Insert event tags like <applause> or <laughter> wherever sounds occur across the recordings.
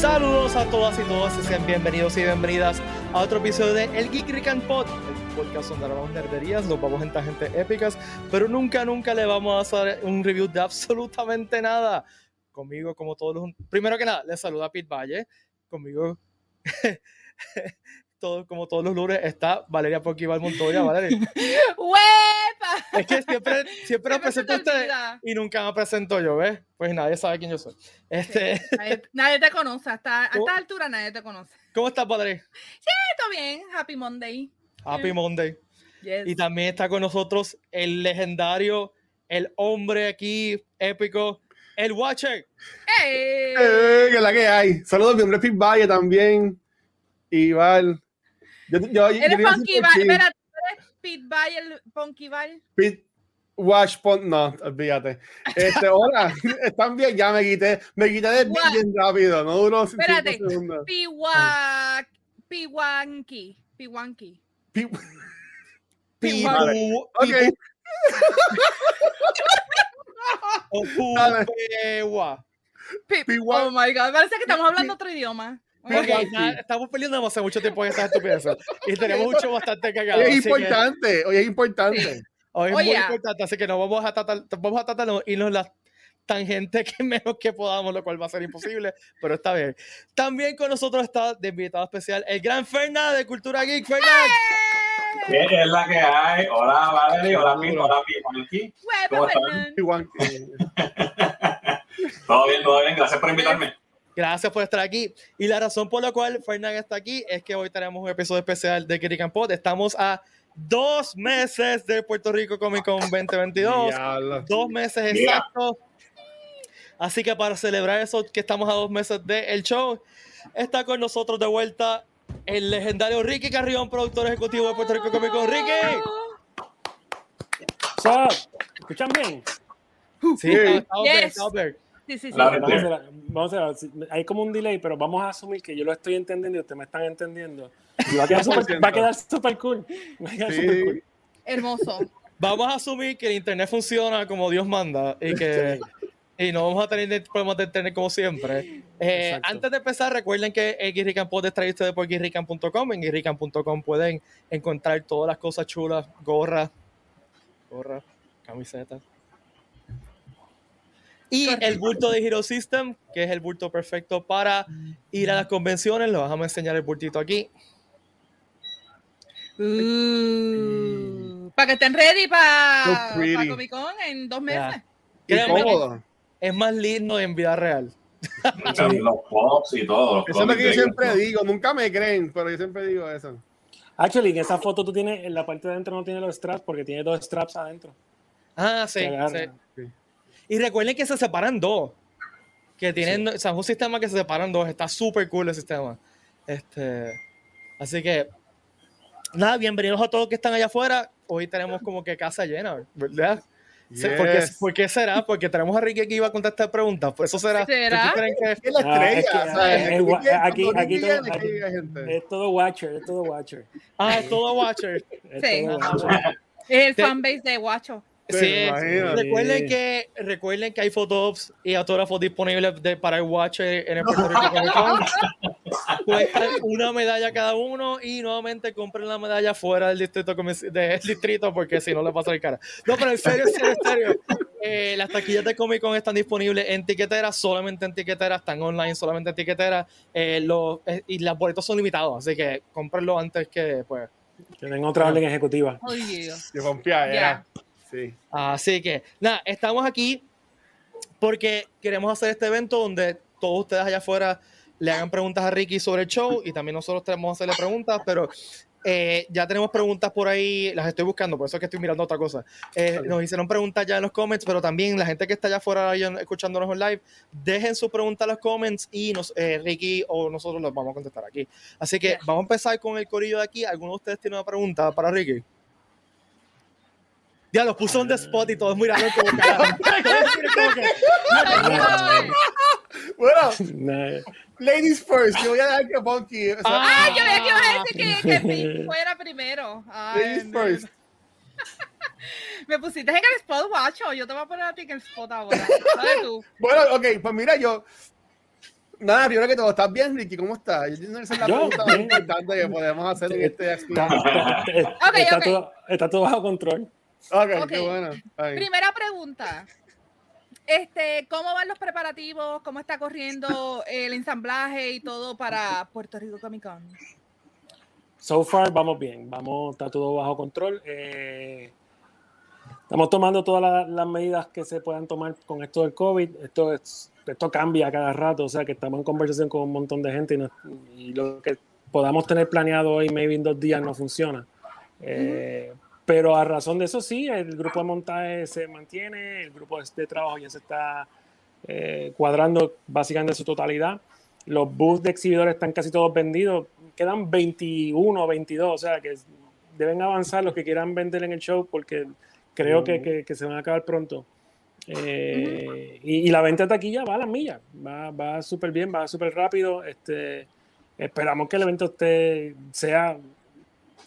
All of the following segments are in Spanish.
Saludos a todas y todos y sean bienvenidos y bienvenidas a otro episodio de El Geek Rican Pod, el podcast donde hablamos nerderías, nos vamos en tangentes épicas, pero nunca, nunca le vamos a hacer un review de absolutamente nada. Conmigo, como todos los... Primero que nada, les saluda Pete Valle. Conmigo, <laughs> todo, como todos los lunes, está Valeria Poquival Montoya. Valeria. <laughs> ¡Huepa! Es que siempre, siempre se presento a ustedes y nunca me presento yo, ¿ves? Pues nadie sabe quién yo soy. Este, Nadie, <laughs> nadie te conoce, hasta a esta altura nadie te conoce. ¿Cómo estás, Valeria? Está bien, Happy Monday. Happy Monday. Yes. Y también está con nosotros el legendario, el hombre aquí épico, el Watcher. ¡Ey! Eh, que es la que hay. Saludos, mi nombre es Pete Valle también. Igual. Yo, yo, yo, Eres yo decir Val, espera, ¿tú eres Pete Valle, el Punky Val? Pete Wash Pon- no, olvídate. Este, hola, <laughs> están bien, ya me quité, me quité de What? bien rápido, no duró cinco Espérate. segundos. Piwa... Piwanki. Piwanki. Pi- <laughs> Pi- Vale. pu- Ok, <laughs> pi- o pu- Dale. pewa. Pi- Piwa- Oh my god, parece que estamos hablando otro idioma. Porque estamos peleando hace mucho tiempo en estas estupideces. Y tenemos mucho bastante cagado. hoy es así que importante, hoy es importante. Sí. Hoy es Oye. muy importante, así que no vamos a tratar, vamos a tratar de irnos las tangentes que <laughs> menos que podamos, lo cual va a ser imposible, pero está bien. También con nosotros está de invitado especial el gran Fernán de Cultura Geek. Fernán, ¿Qué es la que hay? Hola, Valerie, hola, Pete, hola. Huepa, ¿Cómo están? <laughs> Todo bien, todo bien, gracias por invitarme. Gracias por estar aquí. Y la razón por la cual Fernán está aquí es que hoy tenemos un episodio especial de and Pod. Estamos a dos meses de Puerto Rico Comic Con 2022. Diablo. dos meses exactos. Así que para celebrar eso, que estamos a dos meses del show, está con nosotros de vuelta el legendario Ricky Carrión, productor ejecutivo de Puerto Rico Comic Con. ¡Ricky! So, ¿Escuchan bien? Sí, está Yes. Sí, sí, Vamos a hacer, vamos a hacer- hay como un delay, pero vamos a asumir que yo lo estoy entendiendo y ustedes me están entendiendo. Y va a quedar súper va a quedar súper cool. Va a quedar Sí. cool. Hermoso. Vamos a asumir que el internet funciona como Dios manda y que <laughs> y no vamos a tener problemas de internet como siempre. Eh, antes de empezar, recuerden que el Guirrican es traído ustedes por guirrican.com. En guirrican.com pueden encontrar todas las cosas chulas, gorras, gorras, camisetas. Y el bulto de Hero System, que es el bulto perfecto para ir a las convenciones. Lo vamos a enseñar el bultito aquí. Uh, para que estén ready para So pretty. Comic Con en dos meses. Y Créanme, cómodo. es más lindo en vida real. Los pops y todo. Los Eso es lo que yo siempre digo, nunca me creen, pero yo siempre digo eso. Actually, en esa foto tú tienes, en la parte de adentro no tiene los straps porque tiene dos straps adentro. Ah, sí. Sí. Sí. Y recuerden que se separan dos. Que tienen, o sea, es un sistema que se separan dos. Está súper cool el sistema. Este, así que, nada, bienvenidos a todos que están allá afuera. Hoy tenemos como que casa llena, ¿verdad? Se- ¿Por, qué, Yes. por qué será? Porque tenemos a Ricky aquí iba a contestar preguntas. Pues eso será. ¿Será? ¿Por qué creen que- Es la Ah, estrella, aquí-. Es todo Watcher, es todo Watcher. Ah, es todo Watcher. Es Sí. todo Watcher. Es el fanbase de Guacho. Sí, recuerden que recuerden que hay fotos y autógrafos disponibles de, para el Watcher en el Puerto Rico Comic Con. <laughs> Cuestan una medalla cada uno y nuevamente compren la medalla fuera del distrito del distrito porque si no le pasa el cara. No, pero en serio, en serio, en serio. Eh, las taquillas de Comic Con están disponibles en tiquetera, solamente en tiquetera, están online solamente en tiquetera. eh, los- eh, y las boletos son limitados, así que cómprenlo antes que pues. Tienen otra orden ejecutiva. Ay, Dios. Yo confía, Ya. Sí. Así que, nada, estamos aquí porque queremos hacer este evento donde todos ustedes allá afuera le hagan preguntas a Ricky sobre el show y también nosotros tenemos que hacerle preguntas, pero eh, ya tenemos preguntas por ahí, las estoy buscando, por eso es que estoy mirando otra cosa. Eh, nos hicieron preguntas ya en los comments, pero también la gente que está allá afuera escuchándonos en live, dejen su pregunta en los comments y nos, eh, Ricky o nosotros los vamos a contestar aquí. Así que vamos a empezar con el corillo de aquí. ¿Alguno de ustedes tiene una pregunta para Ricky? Ya los puso en the spot y todos mirando como carajo. <laughs> Bueno, ladies first, yo voy a dejar que Punky. o sea, Ah, yo veía que ibas a decir que, que <laughs> fuera primero. Ay, ladies first. <laughs> Me pusiste en el spot, guacho. Yo te voy a poner a ti en el spot ahora. Bueno, ok, pues mira, yo. Nada, primero que todo, ¿estás bien, Ricky? ¿Cómo estás? Yo es la Yo, pregunta más importante que podemos hacer en este Está, expediente. está- está ok. todo, está todo bajo control. Qué bueno. Primera pregunta. Este, ¿cómo van los preparativos? ¿Cómo está corriendo el ensamblaje y todo para Puerto Rico Comic Con? So far vamos bien, vamos, está todo bajo control. Eh, estamos tomando todas la- las medidas que se puedan tomar con esto del COVID. Esto, es, esto cambia cada rato, o sea que estamos en conversación con un montón de gente y, no- y lo que podamos tener planeado hoy, maybe en dos días, no funciona. Eh, Pero a razón de eso sí, el grupo de montaje se mantiene, el grupo de- trabajo ya se está eh, cuadrando básicamente en su totalidad. Los booths de exhibidores están casi todos vendidos. Quedan 21 o 22, o sea que deben avanzar los que quieran vender en el show porque creo que, que- que se van a acabar pronto. Eh, y, y la venta de taquilla va a las millas, va, va súper bien, va súper rápido. Este, esperamos que el evento esté, sea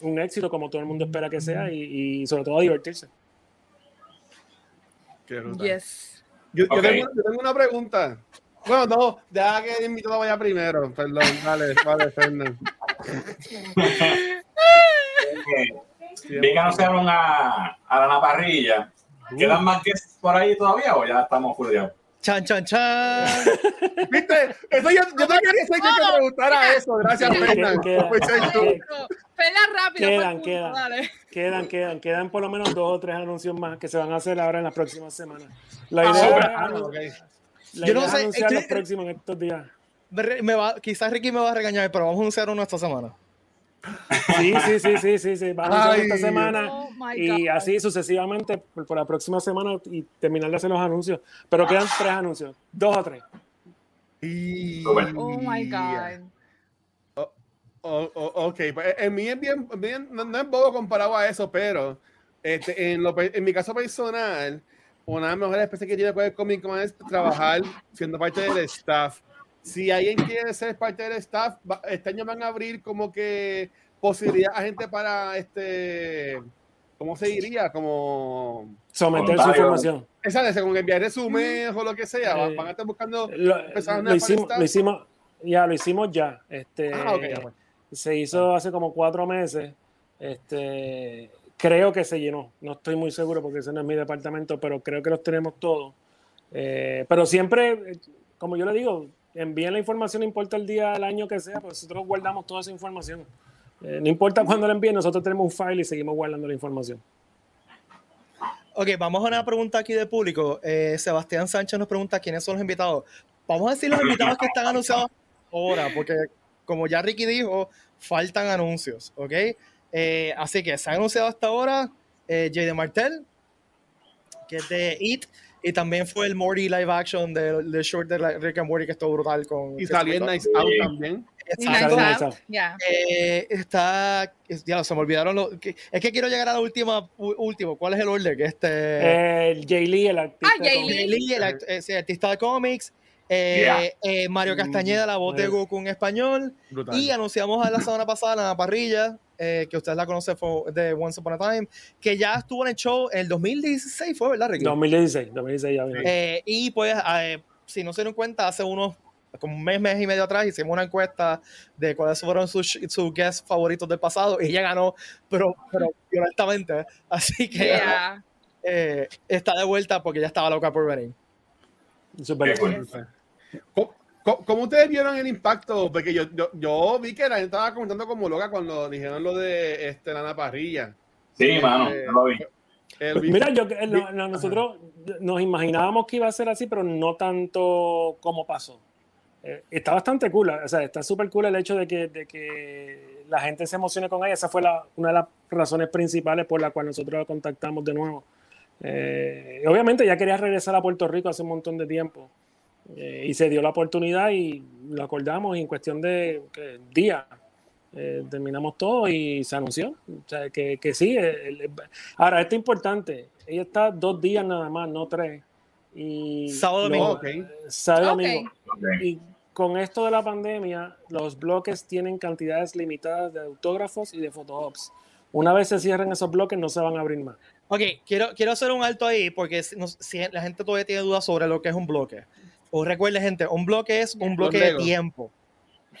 un éxito como todo el mundo espera que sea y, y sobre todo divertirse. Qué. Yes. Yo, tengo, yo tengo una pregunta. Bueno, no, deja que el invitado vaya primero. Perdón, vale, vale, <laughs> Fernan. Vi que anunciaron a, a la Naparrilla. ¿Quedan más que por ahí todavía o ya estamos full? Chan, chan, chan. <laughs> ¿Viste? Eso yo, yo no quería quien te preguntara eso. Gracias, Queda- Fernan. queda- Pues, soy tú. queda- Pela rápido. Quedan, quedan. dale. Quedan, quedan, quedan por lo menos dos o tres anuncios más que se van a hacer ahora en las próximas semanas. La idea, es- Ah, ok. la Yo no idea es sé, anunciar es los que- próximos en estos días. Me va- quizás Ricky me va a regañar, pero vamos a anunciar uno esta semana. Sí, sí, sí, sí, sí, sí. Vamos a hacer esta semana Oh y así sucesivamente por, por la próxima semana y terminar de hacer los anuncios. Pero quedan tres anuncios, dos o tres. Y-. Oh my God. Oh, oh, ok, pues en mí es bien, bien- no, no es bobo comparado a eso, pero este, en, lo en mi caso personal, una de las mejores experiencias que tiene con el Comic Con es trabajar siendo parte del staff. Si alguien quiere ser parte del staff, este año van a abrir como que posibilidad a gente para este, ¿cómo se diría? Como Someter su información. esa de con enviar resúmenes o lo que sea, van, Eh, van a estar buscando Lo, lo hicimos, lo hicimos, ya, lo hicimos ya. Este, Ah, ok, ya, pues. Se hizo hace como cuatro meses. Este, creo que se llenó. No estoy muy seguro porque ese no es mi departamento, pero creo que los tenemos todos. Eh, pero siempre, como yo le digo, envíen la información, no importa el día, el año que sea, pues nosotros guardamos toda esa información. Eh, no importa cuándo la envíen, nosotros tenemos un file y seguimos guardando la información. Ok, vamos a una pregunta aquí de público. Eh, Sebastián Sánchez nos pregunta quiénes son los invitados. Vamos a decir los invitados que están anunciados ahora, porque como ya Ricky dijo, faltan anuncios, ¿ok? Eh, así que se ha anunciado hasta ahora eh, Jay de Martel, que es de It, y también fue el Morty live action del de short de Rick and Morty que estuvo brutal con... y salió en Nice Out también. Exacto. Nice Out. Ya. Eh, está, es- ya se me olvidaron los, que- es que quiero llegar a la última, u- último, ¿cuál es el orden? Que este... Eh, el Jay Lee, el artista. Ah, Jay Lee. Lee, el act- eh, sí, artista de cómics, eh, Yeah. eh, Mario Castañeda, la voz de Mm. Goku en español, Brutal. y anunciamos a la semana pasada la parrilla, eh, que ustedes la conocen fue de Once Upon a Time, que ya estuvo en el show en el 2016, fue verdad, Ricky? 2016, 2016 ya vino. Eh, y pues, eh, si no se dieron cuenta, hace unos, como un mes, mes y medio atrás, hicimos una encuesta de cuáles fueron sus, sus guests favoritos del pasado, y ella ganó, pero, pero violentamente, así que Yeah. eh, está de vuelta porque ya estaba loca por venir. Súper Qué cool. cool. ¿Cómo, cómo- cómo ustedes vieron el impacto? Porque yo, yo, yo vi que la gente estaba comentando como loca cuando dijeron lo de este, Lana Parrilla. Sí, mano, Eh, yo lo vi. El Pues Mira, yo, eh, no- no, nosotros nos imaginábamos que iba a ser así, pero no tanto como pasó. Eh, está bastante cool, o sea, está súper cool el hecho de que, de que la gente se emocione con ella. Esa fue la, una de las razones principales por la cual nosotros la contactamos de nuevo. Eh, obviamente ya quería regresar a Puerto Rico hace un montón de tiempo eh, y se dio la oportunidad y lo acordamos y en cuestión de días eh, terminamos todo y se anunció. O sea, que, que sí. el- el- ahora, esto es importante. Ella está dos días nada más, no tres. Y Sábado, lo- domingo. Ok. sábado, Ok. domingo. Y con esto de la pandemia, los bloques tienen cantidades limitadas de autógrafos y de photoops. Una vez se cierren esos bloques, no se van a abrir más. Ok, quiero, quiero hacer un alto ahí porque si, no- si la gente todavía tiene dudas sobre lo que es un bloque. O recuerde, gente, un bloque es un bloque de tiempo.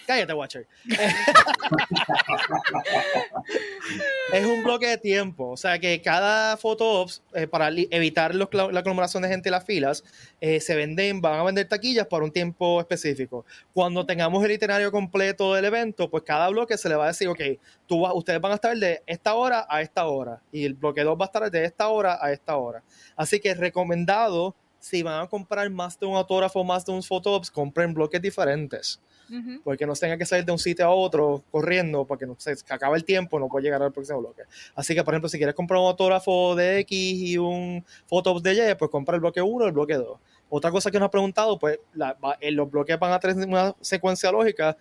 Cállate, Watcher. <laughs> es un bloque de tiempo. O sea que cada foto eh, para evitar la aglomeración de gente en las filas, eh, se venden, van a vender taquillas por un tiempo específico. Cuando tengamos el itinerario completo del evento, pues cada bloque se le va a decir, ok, tú ustedes van a estar de esta hora a esta hora. Y el bloque 2 va a estar de esta hora a esta hora. Así que es recomendado si van a comprar más de un autógrafo, más de un fotops, compren bloques diferentes porque no tenga que salir de un sitio a otro corriendo, porque no se acaba el tiempo, no puede llegar al próximo bloque. Así que, por ejemplo, si quieres comprar un autógrafo de X y un Photops de Y, pues compra el bloque 1 o el bloque 2. Otra cosa que nos ha preguntado, pues los bloques van a tener una secuencia lógica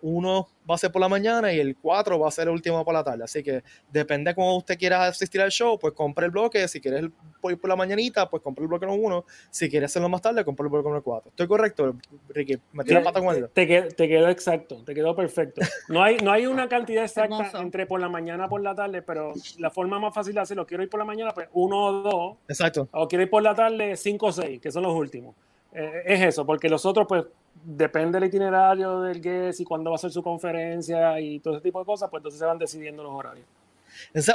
uno va a ser por la mañana y el 4 va a ser el último por la tarde. Así que depende de cómo usted quiera asistir al show, pues compre el bloque. Si quieres ir por la mañanita, pues compre el bloque no 1. Si quieres hacerlo más tarde, compre el bloque no 4. ¿Estoy correcto, Ricky? ¿Me la pata con te, te, quedó exacto, te quedó perfecto. No hay, no hay una cantidad <laughs> exacta entre por la mañana por la tarde, pero la forma más fácil de hacerlo, quiero ir por la mañana, pues uno o dos. Exacto. O quiero ir por la tarde, cinco o seis, que son los últimos. Eh, es eso, porque los otros, pues, depende del itinerario del guest y cuándo va a ser su conferencia y todo ese tipo de cosas, pues entonces se van decidiendo los horarios.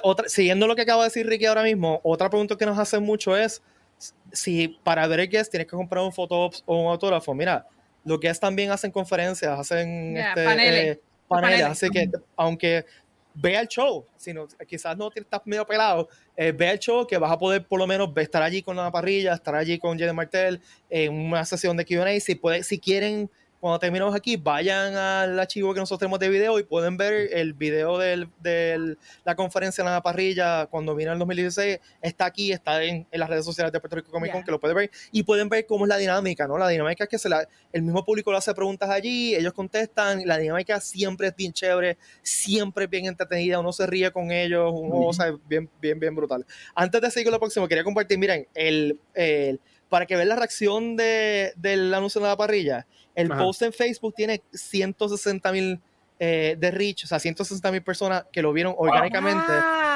otra, siguiendo lo que acaba de decir Ricky ahora mismo, otra pregunta que nos hacen mucho es si para ver el guest tienes que comprar un fotógrafo o un autógrafo. Mira, los guests también hacen conferencias, hacen este, paneles. paneles, así que aunque vea el show, si quizás no estás medio pelado, eh, ve el show que vas a poder por lo menos estar allí con la parrilla, estar allí con Jenny Martel en una sesión de Q&A, si, si quieren cuando terminemos aquí, vayan al archivo que nosotros tenemos de video y pueden ver el video de la conferencia en la parrilla cuando vino en el 2016. Está aquí, está en, las redes sociales de Puerto Rico Comic Con, que lo pueden ver. Y pueden ver cómo es la dinámica, ¿no? La dinámica es que se la, el mismo público le hace preguntas allí, ellos contestan. La dinámica siempre es bien chévere, siempre es bien entretenida, uno se ríe con ellos, uno, bien, bien, bien brutal. Antes de seguir con lo próximo, quería compartir, miren, el, para que vean la reacción de, del anuncio de la parrilla el post en Facebook tiene 160 mil eh, de reach, o sea, 160 mil personas que lo vieron orgánicamente,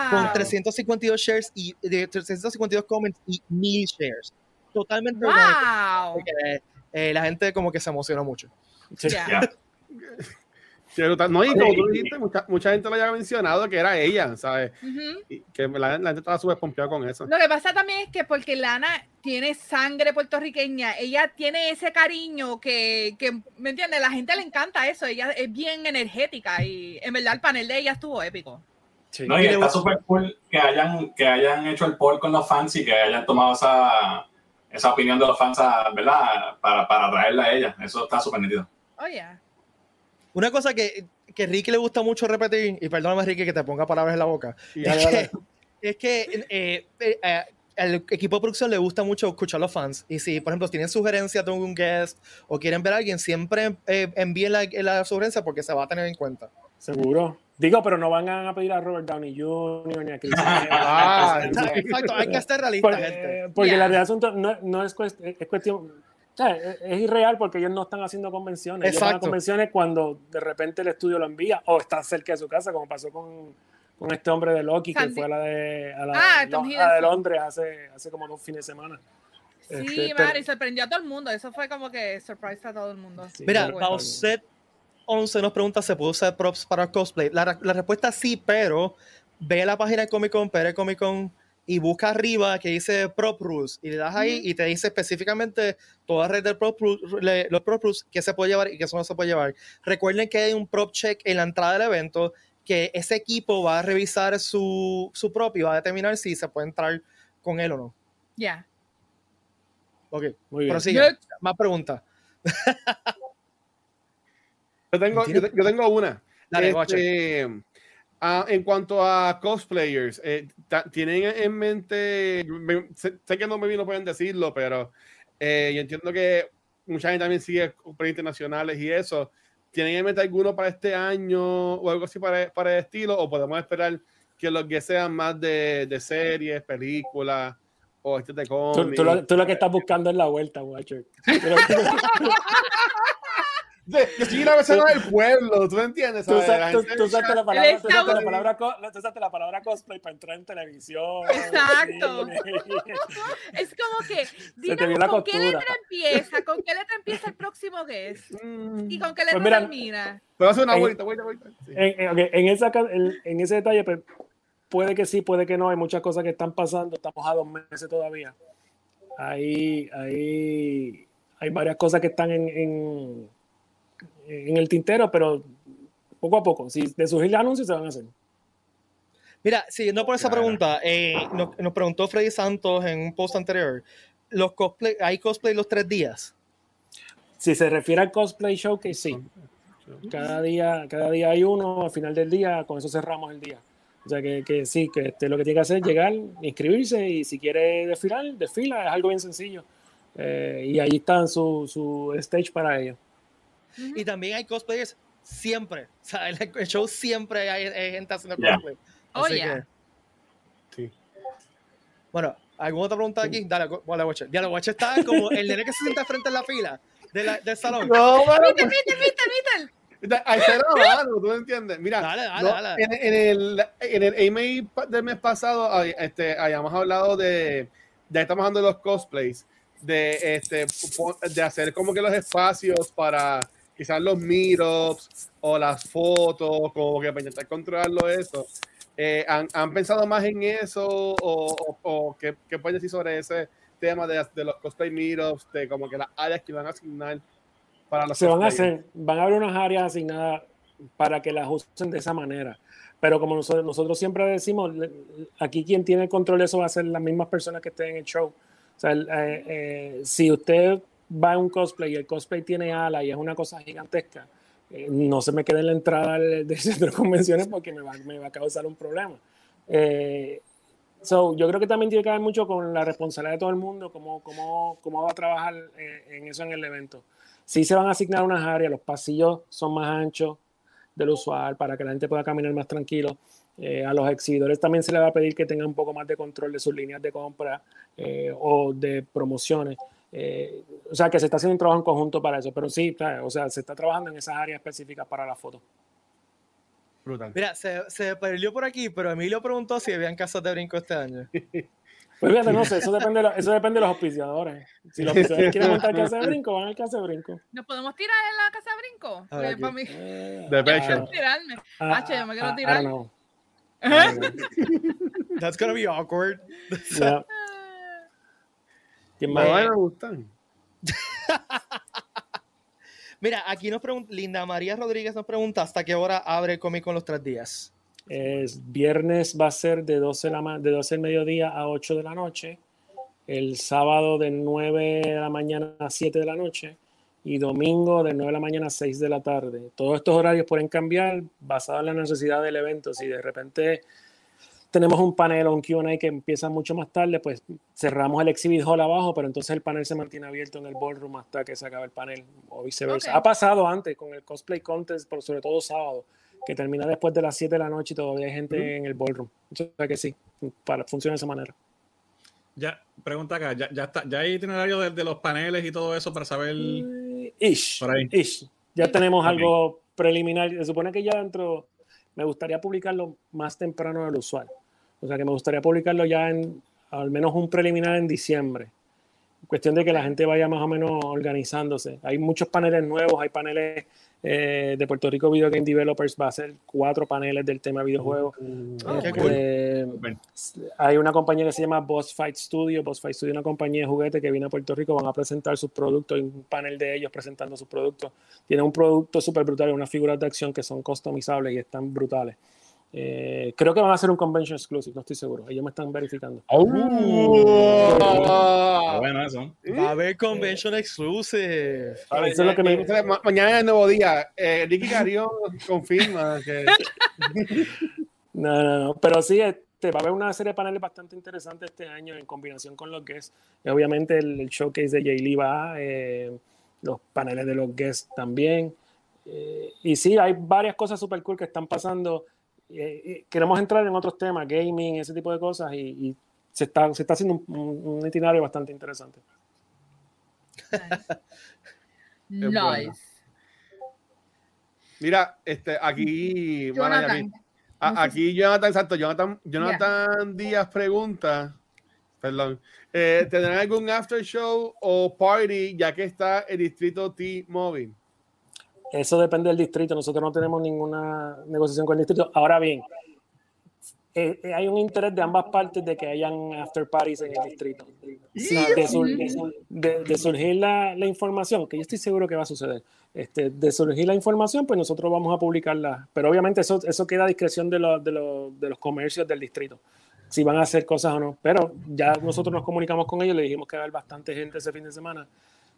con 352 shares y de 352 comments y 1000 shares. Totalmente wow. Eh, la gente como que se emociona mucho. No, y como tú dijiste, mucha, gente lo haya mencionado que era ella, ¿sabes? y que la, gente estaba súper pompeada con eso. Lo que pasa también es que porque Lana tiene sangre puertorriqueña, ella tiene ese cariño que, que, ¿me entiendes? La gente le encanta eso, ella es bien energética y en verdad el panel de ella estuvo épico. No, y está súper cool que hayan, que hayan hecho el poll con los fans y que hayan tomado esa, esa opinión de los fans, ¿verdad? Para, para traerla a ella. Eso está súper nítido. Oh, yeah. Una cosa que, que Ricky le gusta mucho repetir, y perdóname Ricky que te ponga palabras en la boca, es, que, eh, eh, al equipo de producción le gusta mucho escuchar a los fans. Y si, por ejemplo, tienen sugerencias de un guest o quieren ver a alguien, siempre eh, envíen la, la, sugerencia porque se va a tener en cuenta. Seguro. Digo, pero no van a pedir a Robert Downey Jr. ni a Chris. <laughs> ah, exacto, hay que estar realista, gente. Porque la realidad no, no es, es cuestión es irreal porque ellos no están haciendo convenciones. Ellos van a convenciones cuando de repente el estudio lo envía o está cerca de su casa, como pasó con, con este hombre de Loki, que fue a la de, a la, ah, de Londres hace, hace como dos fines de semana. Sí, este, y sorprendió a todo el mundo. Eso fue como que surprise a todo el mundo. Mira, Bauset 11 nos pregunta: ¿se puede usar props para cosplay? La, la respuesta sí, pero ve la página de Comic Con, Pere Comic Con y busca arriba que dice Prop Rules y le das ahí y te dice específicamente toda red de Prop Rules, los Prop Rules que se puede llevar y que eso no se puede llevar. Recuerden que hay un prop check en la entrada del evento que ese equipo va a revisar su, su prop y va a determinar si se puede entrar con él o no. Ya. Ok, muy bien. Prosigue. Más preguntas. yo, tengo, yo, tengo una. Dale, este, Ah, en cuanto a cosplayers, eh, ¿tienen en mente, sé, que no me lo pueden decirlo, pero eh, yo entiendo que mucha gente también sigue super internacionales y eso. ¿Tienen en mente alguno para este año o algo así para, para el estilo? ¿O podemos esperar que los que sean más de, de series, películas o este de cómics? Tú, lo, que estás buscando es la vuelta, Watcher. <laughs> <laughs> <laughs> Yo soy una persona del pueblo, ¿tú me entiendes? Tú, usaste la palabra, usaste la palabra, co- tú usaste la palabra cosplay para entrar en televisión. Exacto. <laughs> Es como que, te la con qué letra empieza, con qué letra empieza el próximo guest Mm. y con qué letra mira, termina. Puedo hacer una vuelta, vuelta, vuelta. En, en- esa ese detalle, pues, puede que sí, puede que no. Hay muchas cosas que están pasando. Estamos a dos meses todavía. Hay, hay, hay varias cosas que están en, en, en el tintero, pero poco a poco. Si de surgir anuncios, se van a hacer. Mira, siguiendo por esa Claro. pregunta, eh, nos, nos preguntó Freddy Santos en un post anterior, los cosplay, ¿hay cosplay los tres días? Si se refiere al cosplay showcase, sí. Cada día, cada día hay uno, al final del día, con eso cerramos el día. O sea que, que sí, que este, lo que tiene que hacer es llegar, inscribirse y si quiere desfilar, desfila, es algo bien sencillo. Eh, y ahí está su, su stage para ello. Y también hay cosplayers siempre. O sea, en el show siempre hay, hay gente haciendo Ya. cosplay. Oh, Así yeah. que, Sí. bueno, ¿alguna otra pregunta aquí? Dale, go- dale, Watcher. Ya, Watcher está como el nene que se sienta frente en la fila de la- del salón. No, mano, Peter, Peter, Peter, Peter. Ahí se la mano, ¿tú entiendes? Mira, Dale, dale, no, dale. En, en el, en el AMA pa- del mes pasado este, habíamos hablado de, ya estamos hablando de los cosplays, de, este, de hacer como que los espacios para quizás los meetups o las fotos, como que para intentar controlarlo eso. Eh, ¿han, han pensado más en eso o, o, o qué, qué pueden decir sobre ese tema de, de los cosplay meetups, de como que las áreas que van a asignar para los Se van a hacer, van a haber unas áreas asignadas para que las usen de esa manera. Pero como nosotros, nosotros siempre decimos, aquí quien tiene el control de eso va a ser las mismas personas que estén en el show. O sea, eh, eh, si usted va un cosplay y el cosplay tiene ala y es una cosa gigantesca, eh, no se me quede en la entrada del, <laughs> centro de convenciones porque me va, a causar un problema. Eh, so, yo creo que también tiene que ver mucho con la responsabilidad de todo el mundo, cómo, cómo, cómo va a trabajar eh, en eso en el evento. Sí se van a asignar unas áreas, los pasillos son más anchos del usual para que la gente pueda caminar más tranquilo. A los exhibidores también se les va a pedir que tengan un poco más de control de sus líneas de compra o de promociones. Eh, o sea, que se está haciendo un trabajo en conjunto para eso, pero sí, o sea, se está trabajando en esas áreas específicas para la foto. Brutal. Mira, se, se perdió por aquí, pero Emilio preguntó si habían casas de brinco este año. <laughs> Pues fíjate, no sé, eso depende, de lo- eso depende de los auspiciadores. Si los auspiciadores quieren montar casa de brinco, van al casa de brinco. ¿Nos podemos tirar en la casa de brinco? Pues, para mí, Eh, De pecho. tirarme. ah, yo me quiero ah, I tirar. don't know. Ajá. That's gonna be awkward. Yeah. ¿Quién más? Me gustan. <laughs> Mira, aquí nos pregunta, Linda María Rodríguez nos pregunta hasta qué hora abre el Comic con los tres días. Es viernes va a ser de 12, de la de 12 del mediodía a 8 de la noche. El sábado de 9 de la mañana a 7 de la noche. Y domingo de 9 de la mañana a 6 de la tarde. Todos estos horarios pueden cambiar basado en la necesidad del evento. Si de repente tenemos un panel o un QA que empieza mucho más tarde, pues cerramos el exhibit hall abajo, pero entonces el panel se mantiene abierto en el ballroom hasta que se acabe el panel o viceversa. Ha pasado antes con el cosplay contest, pero sobre todo sábado, que termina después de las 7 de la noche y todavía hay gente en el ballroom. O sea que sí, para, funciona de esa manera. Ya, pregunta acá, ya, ya está, ya hay itinerario de, de los paneles y todo eso para saber. Eh, Ish, Por ahí. ish. Ya tenemos algo preliminar. Se supone que ya dentro, me gustaría publicarlo más temprano del usual. O sea que me gustaría publicarlo ya en al menos un preliminar en diciembre. Cuestión de que la gente vaya más o menos organizándose. Hay muchos paneles nuevos, hay paneles eh, de Puerto Rico Video Game Developers, va a ser cuatro paneles del tema videojuegos. Ah, Este, hay una compañía que se llama Boss Fight Studio. Boss Fight Studio es una compañía de juguete que viene a Puerto Rico. Van a presentar sus productos. Hay un panel de ellos presentando sus productos. Tienen un producto súper brutal, unas figuras de acción que son customizables y están brutales. Eh, creo que van a ser un convention exclusive, no estoy seguro. Ellos me están verificando. Está bueno eso. Va a haber Convention Exclusive. Eso es lo que me- ma- mañana es el nuevo día. Eh, Ricky Carión confirma que. <laughs> No, no, no. Pero sí, este, va a haber una serie de paneles bastante interesantes este año en combinación con los guests. Y obviamente el, el showcase de Jay Lee va, eh, los paneles de los guests también. Eh, y sí, hay varias cosas super cool que están pasando. Eh, queremos entrar en otros temas, gaming, ese tipo de cosas, y, y se, está, se está haciendo un, un- un itinerario bastante interesante. bueno. Nice. Mira, este, aquí, mala Jonathan. a- aquí Jonathan, exacto, Jonathan, Jonathan Díaz pregunta, perdón, eh, ¿tendrán algún after show o party ya que está el distrito T-Mobile? Eso depende del distrito. Nosotros no tenemos ninguna negociación con el distrito. Ahora bien, eh, eh, hay un interés de ambas partes de que hayan after parties en el distrito. Sí, de, sur- de sur- de- de surgir la, la información, que yo estoy seguro que va a suceder, este, de surgir la información, pues nosotros vamos a publicarla. Pero obviamente eso, eso queda a discreción de, de los comercios del distrito, si van a hacer cosas o no. Pero ya nosotros nos comunicamos con ellos, le dijimos que va a haber bastante gente ese fin de semana.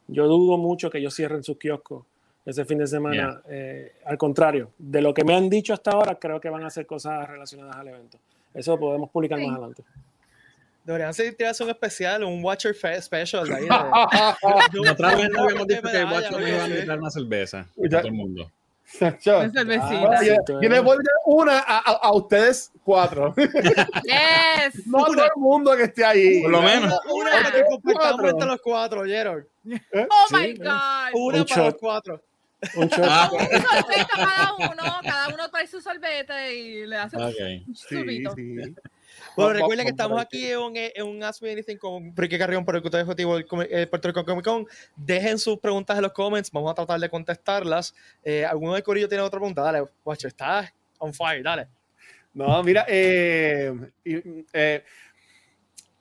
Yo dudo mucho que ellos cierren sus kioscos ese fin de semana. Eh, al contrario, de lo que me han dicho hasta ahora, creo que van a hacer cosas relacionadas al evento. Eso podemos publicar Sí. más adelante. Deberían ser tirarse un especial, un Watcher Special. ahí de- <laughs> otra vez no habíamos dicho que el Watcher me iba a invitar una cerveza. Ya. A todo el mundo. Una. Ah, yo le voy a dar una a, a- a ustedes cuatro. <laughs> Yes. no a todo el mundo que esté ahí. Por lo menos. Una para que compartamos Cuatro. entre los cuatro, ¿oyeron? Oh Sí, my ¿eh? God. Una Un para los shot. cuatro. Un shot. Ah, Un sorbete cada uno, cada uno trae su sorbete y le hace ok. un Sí, chupito. sí. Bueno, Va- recuerden que estamos aquí en un, en un Ask Me Anything con Ricky Carrión por el Culto Ejecutivo del eh, Puerto Rico Comic Con. Dejen sus preguntas en los comments, vamos a tratar de contestarlas. Eh, ¿Alguno del Corillo tiene otra pregunta? Dale, Watcher, estás on fire, dale. No, mira, eh, eh,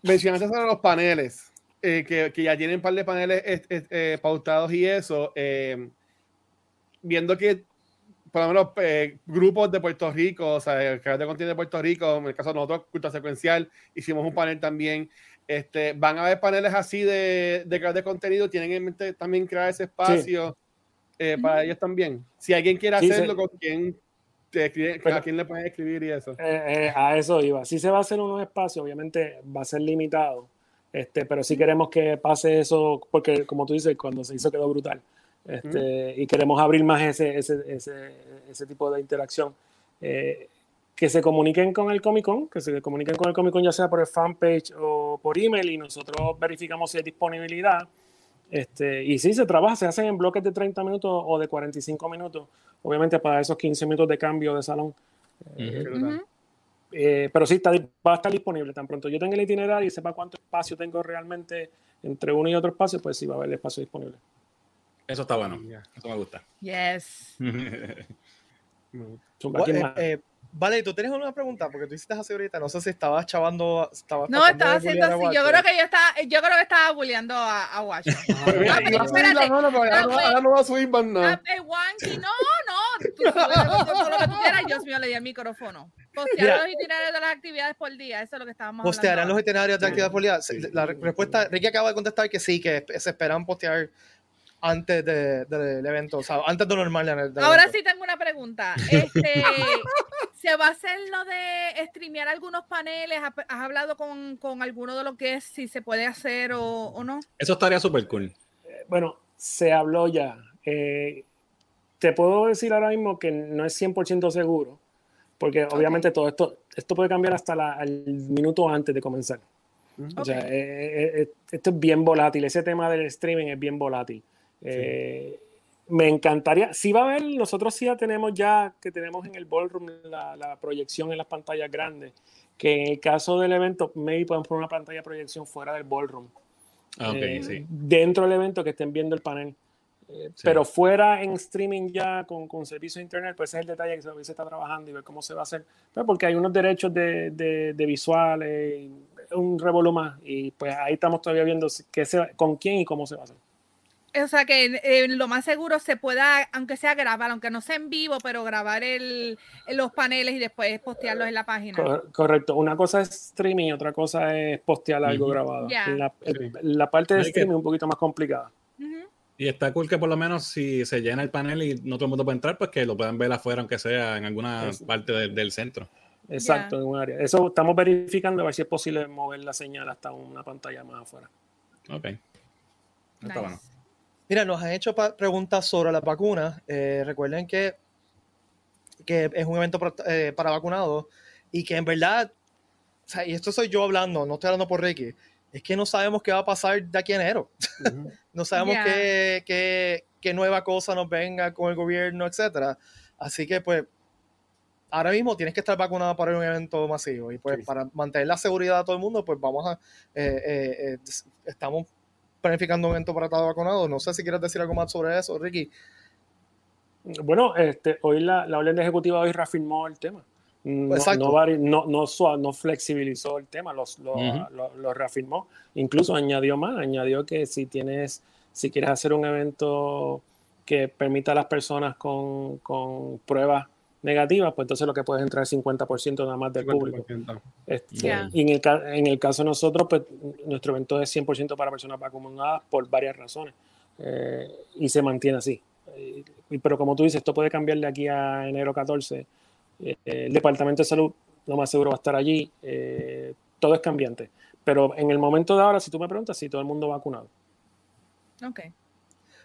mencionaste sobre los paneles, eh, que, que ya tienen un par de paneles eh, eh, eh, pautados y eso, eh, viendo que por lo menos eh, grupos de Puerto Rico, o sea, el canal de contenido de Puerto Rico, en el caso de nosotros, Cultura Secuencial, hicimos un panel también. Este, van a haber paneles así de, de crear de contenido, tienen en mente también crear ese espacio eh, para ellos también. Si alguien quiere Sí, hacerlo, sí. con quién, te escribe- Pero- a quién le pueden escribir y eso. Eh, eh, a eso iba. Si se va a hacer unos espacios, obviamente va a ser limitado. Este, pero sí queremos que pase eso, porque como tú dices, cuando se hizo quedó brutal. Este, Y queremos abrir más ese, ese, ese, ese tipo de interacción. Eh, que se comuniquen con el Comic Con, que se comuniquen con el Comic Con ya sea por el fanpage o por email y nosotros verificamos si hay disponibilidad. Este, y sí, se trabaja, se hacen en bloques de 30 minutos o de 45 minutos, obviamente para esos 15 minutos de cambio de salón. Eh, Ujú. eh, pero sí, está, va a estar disponible tan pronto. Yo tengo el itinerario y sepa cuánto espacio tengo realmente entre uno y otro espacio, pues sí va a haber espacio disponible. Eso está bueno. Eso me gusta. Yes. ¿quién eh, eh, vale, tú tienes una pregunta, porque tú hiciste hace ahorita, no sé si estabas chavando, estabas No, estaba haciendo así. Yo creo que yo estaba, yo creo que estaba bulleando a, a Watcher. Ah, pero espérate. no- pues. ahora no va a subir más nada. Eh, no, no. Tú todo lo que tú quieras. Dios mío, le di el micrófono. Postear los itinerarios de las actividades por día. Eso es lo que estábamos ¿Postearán los hablando. itinerarios de actividad por día? La re- respuesta, Ricky acaba de contestar que sí, que se esperan postear antes de- del evento, o sea, antes de lo normal. Ahora evento. sí tengo una pregunta. Este, <laughs> ¿Se va a hacer lo de streamear algunos paneles? ¿Has has hablado con, con alguno de lo que es si se puede hacer o, o no? Eso estaría súper cool. Bueno, se habló ya. Eh, te puedo decir ahora mismo que no es 100% seguro, porque obviamente todo esto, esto puede cambiar hasta la- el minuto antes de comenzar. O sea, eh, eh, eh, esto es bien volátil. Ese tema del streaming es bien volátil. Eh, Me encantaría. Si va a haber, nosotros sí ya tenemos ya que tenemos en el ballroom la, la proyección en las pantallas grandes. Que en el caso del evento, maybe podemos poner una pantalla de proyección fuera del ballroom. Ah, ok, Eh, sí. Dentro del evento que estén viendo el panel. Eh, Sí. Pero fuera en streaming ya con, con servicio de internet, pues ese es el detalle que se, se está trabajando y ver cómo se va a hacer. Pues porque hay unos derechos de, de, de visuales, un revolú más. Y pues ahí estamos todavía viendo qué se, con quién y cómo se va a hacer. O sea que eh, lo más seguro se pueda, aunque sea grabar, aunque no sea en vivo, pero grabar el, los paneles y después postearlos en la página. Cor- correcto. Una cosa es streaming y otra cosa es postear algo grabado. Ya. La, el- la parte de Hay streaming es un poquito más complicada. Y está cool que por lo menos si se llena el panel y no todo el mundo puede entrar, pues que lo puedan ver afuera, aunque sea en alguna Eso. parte del- del centro. Exacto, en un área. Eso estamos verificando a ver si es posible mover la señal hasta una pantalla más afuera. Ok. Está bueno. Mira, nos han hecho preguntas sobre las vacunas. Eh, recuerden que, que es un evento eh, para vacunados y que en verdad, o sea, y esto soy yo hablando, no estoy hablando por Ricky, es que no sabemos qué va a pasar de aquí a enero. <laughs> No sabemos qué, qué- qué nueva cosa nos venga con el gobierno, etcétera. Así que, pues, ahora mismo tienes que estar vacunado para un evento masivo. Y pues, Sí. para mantener la seguridad de todo el mundo, pues vamos a. eh, eh, eh, estamos planificando un evento para estar vacunados. No sé si quieres decir algo más sobre eso, Ricky. Bueno, este, hoy la, la orden ejecutiva hoy reafirmó el tema. No, Exacto. no, vari- no, no, sua- no flexibilizó el tema, lo- lo reafirmó. Incluso añadió más, añadió que si tienes, si quieres hacer un evento que permita a las personas con, con pruebas negativas, pues entonces lo que puedes entrar es 50% nada más del público. 50%. Este. Y en el, en el caso de nosotros, pues nuestro evento es 100% para personas vacunadas por varias razones eh, y se mantiene así. Eh, y- pero como tú dices, esto puede cambiar de aquí a enero 14. Eh, el Departamento de Salud, lo más seguro, va a estar allí. eh, todo es cambiante. Pero en el momento de ahora, si tú me preguntas, si todo el mundo vacunado. Ok.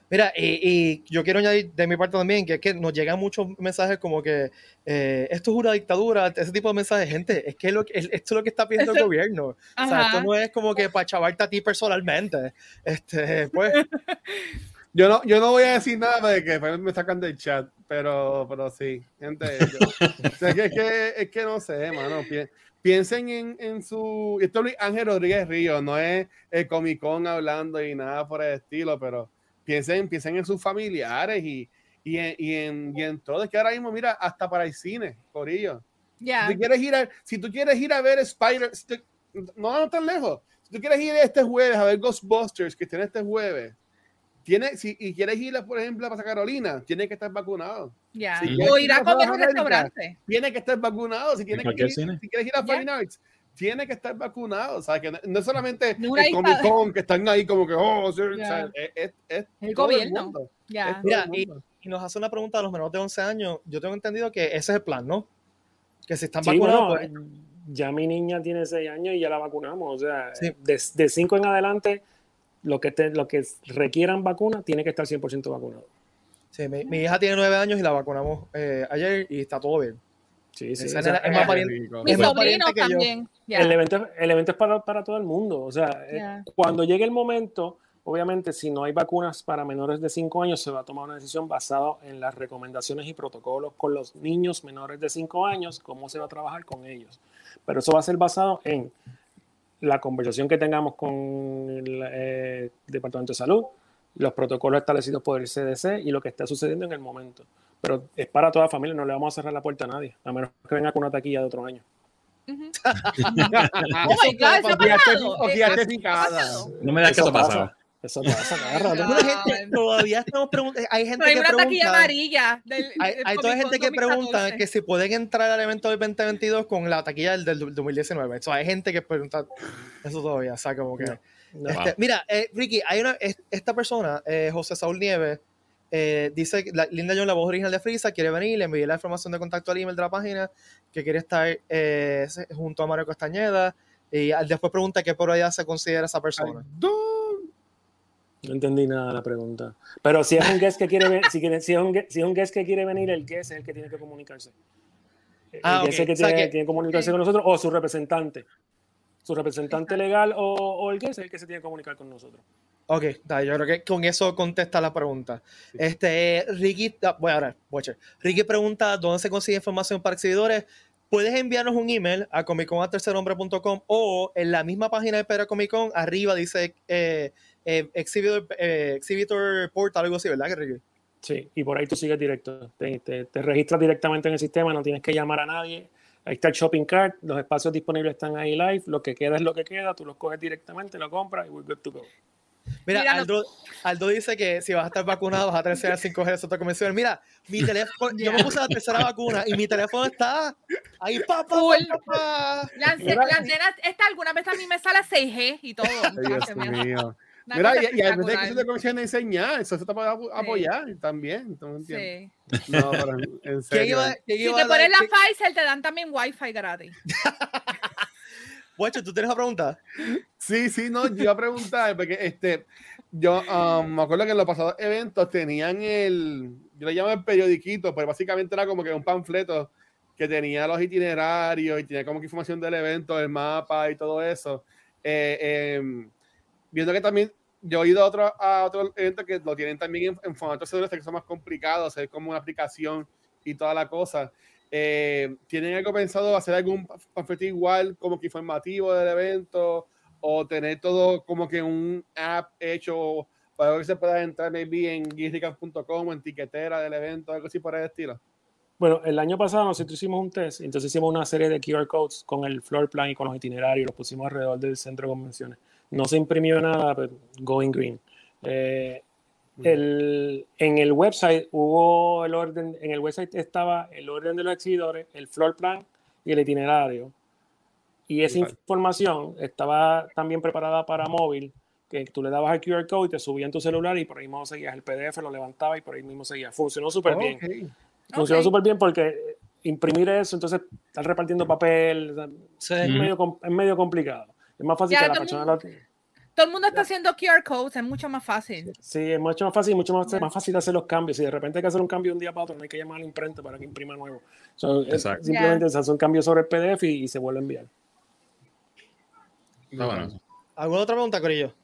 Mira, y, y yo quiero añadir de mi parte también que es que nos llegan muchos mensajes como que eh, esto es una dictadura, ese tipo de mensajes, gente, es que lo, que- esto es lo que está pidiendo el gobierno. O sea, esto Ajá. no es como que para chavarte a ti personalmente. Este, pues, <laughs> Yo no, yo no voy a decir nada de que me sacan del chat, pero, pero sí, gente. yo- o sea, que, es, que, es que no sé, mano. pi- Piensen en, en su. Esto es Luis Ángel Rodríguez Río, no es el Comic Con hablando y nada por el estilo, pero piensen, piensen en sus familiares y, y, en, y, en, y en todo. Es que ahora mismo, mira, hasta para el cine, Corillo. Ya. Si tú quieres ir a, si tú quieres ir a ver Spider, si tú- no, no tan lejos. Si tú quieres ir este jueves a ver Ghostbusters, que tiene este jueves, tiene, si, y quieres ir, por ejemplo, a Plaza Carolina, tiene que estar vacunado. Ya. Si o ir a comer a un América, restaurante. Tiene que estar vacunado. Si, tiene que ir- si quieres ir a. Fine Arts, tiene que estar vacunado. O sea, que no, no es solamente No el Comic Con que están ahí como que, oh, sí, o Ya. sea, es, es- es El gobierno. es Mira, el y nos hace una pregunta a los menores de 11 años. Yo tengo entendido que ese es el plan, ¿no? Que si están Sí, vacunados, bueno, pues, ya mi niña tiene 6 años y ya la vacunamos. O sea, Sí. de 5 en adelante, lo que, te- lo que requieran vacuna tiene que estar 100% vacunado. sí, mi, mi hija tiene 9 años y la vacunamos eh, ayer y está todo bien. Sí, sí. Esa es más valiente que yo. también. Ya. el, evento, el evento es para, para todo el mundo. O sea, eh, cuando llegue el momento, obviamente, si no hay vacunas para menores de 5 años, se va a tomar una decisión basada en las recomendaciones y protocolos con los niños menores de 5 años, cómo se va a trabajar con ellos. Pero eso va a ser basado en la conversación que tengamos con el eh, Departamento de Salud, los protocolos establecidos por el CDC y lo que está sucediendo en el momento. Pero es para toda la familia, no le vamos a cerrar la puerta a nadie, a menos que venga con una taquilla de otro año. Ujú. <laughs> Oh my God, eso. No me da que Eso eso pasa. pasaba. Eso pasa cada rato. Bueno, gente, todavía estamos preguntando. Hay gente Pero hay que una taquilla pregunta. amarilla. Del, Hay, del hay toda gente que pregunta 2014. que si pueden entrar al evento del 2022 con la taquilla del, del 2019. O sea, hay gente que pregunta eso todavía. O sea, como que. No. Este, Mira, eh, Ricky, hay una, es- esta persona, eh, José Saúl Nieves, eh, dice la, Linda John, la voz original de Frisa, quiere venir, le envié la información de contacto al email de la página, que quiere estar eh, junto a Mario Castañeda, y después pregunta qué por allá se considera esa persona. No entendí nada de la pregunta. Pero si es un guest que quiere, si, quiere- si es un, guest- si es un guest que quiere venir, el guest es el que tiene que comunicarse. El Ah, guest es ok. el que O sea tiene, que- tiene que comunicarse con nosotros o su representante. Su representante legal o, o el guest es el que se tiene que comunicar con nosotros. Ok, da, yo creo que con eso contesta la pregunta. Este, Ricky, ah, voy a ver, Watcher. Ricky pregunta dónde se consigue información para exhibidores. Puedes enviarnos un email a comiccon.tercerhombre.com o en la misma página de Pera Comic Con, arriba dice eh, eh, exhibitor, eh, exhibitor Portal, algo así, ¿verdad, Ricky? Sí, y por ahí tú sigues directo. Te, te- te registras directamente en el sistema, no tienes que llamar a nadie. Ahí está el shopping cart, los espacios disponibles están ahí live, lo que queda es lo que queda, tú los coges directamente, lo compras y we're good to go. Mira, Mira, Aldo, Aldo dice que si vas a estar vacunado vas a tener señal 5G de otra convención. Mira, mi teléfono, yo me puse la tercera vacuna y mi teléfono está ahí, papá, papá. Las, las nenas, esta alguna vez a mí me sale 6G y todo. Dios mío. Mira, y, y a veces que eso te a enseñar, eso se te puede apo- apoyar también. ¿tú me entiendes? Sí. No, pero en- en ¿Quién serio. iba, quién Si iba te a dar- pones la Pfizer, te dan también Wi-Fi gratis. <laughs> Guacho, ¿tú tienes una pregunta? Sí, sí, no, yo iba a preguntar, porque este, yo um, me acuerdo que en los pasados eventos tenían el, yo le llamo el periodiquito, pero básicamente era como que un panfleto que tenía los itinerarios y tenía como que información del evento, el mapa y todo eso. Eh, em, viendo que también yo he ido a otro, a otro evento que lo tienen también en, en formato que son más complicados, es como una aplicación y toda la cosa. Eh, ¿Tienen algo pensado hacer algún panfleto igual, como que informativo del evento, o tener todo como que un app hecho para que se pueda entrar maybe en guirricas.com o en tiquetera del evento, algo así por el estilo? Bueno, el año pasado nosotros hicimos un test, entonces hicimos una serie de QR codes con el floor plan y con los itinerarios, los pusimos alrededor del centro de convenciones. No se imprimió nada, pero going green. Eh, el, en el website hubo el orden, en el website estaba el orden de los exhibidores, el floor plan y el itinerario. Y esa información estaba también preparada para móvil, que tú le dabas el QR code y te subía en tu celular y por ahí mismo seguías el PDF, lo levantaba y por ahí mismo seguías. Funcionó súper bien. Funcionó súper bien porque imprimir eso, entonces estar repartiendo papel, es, medio, es medio complicado. Es más fácil que la persona lo... Todo el mundo está haciendo QR codes, es mucho más fácil. Sí, es mucho más fácil y mucho más, más, fácil hacer los cambios. Si de repente hay que hacer un cambio de un día para otro, no hay que llamar a la imprenta para que imprima nuevo. simplemente se hace un cambio sobre el PDF y, se vuelve a enviar. bueno. ¿Alguna otra pregunta, Corillo?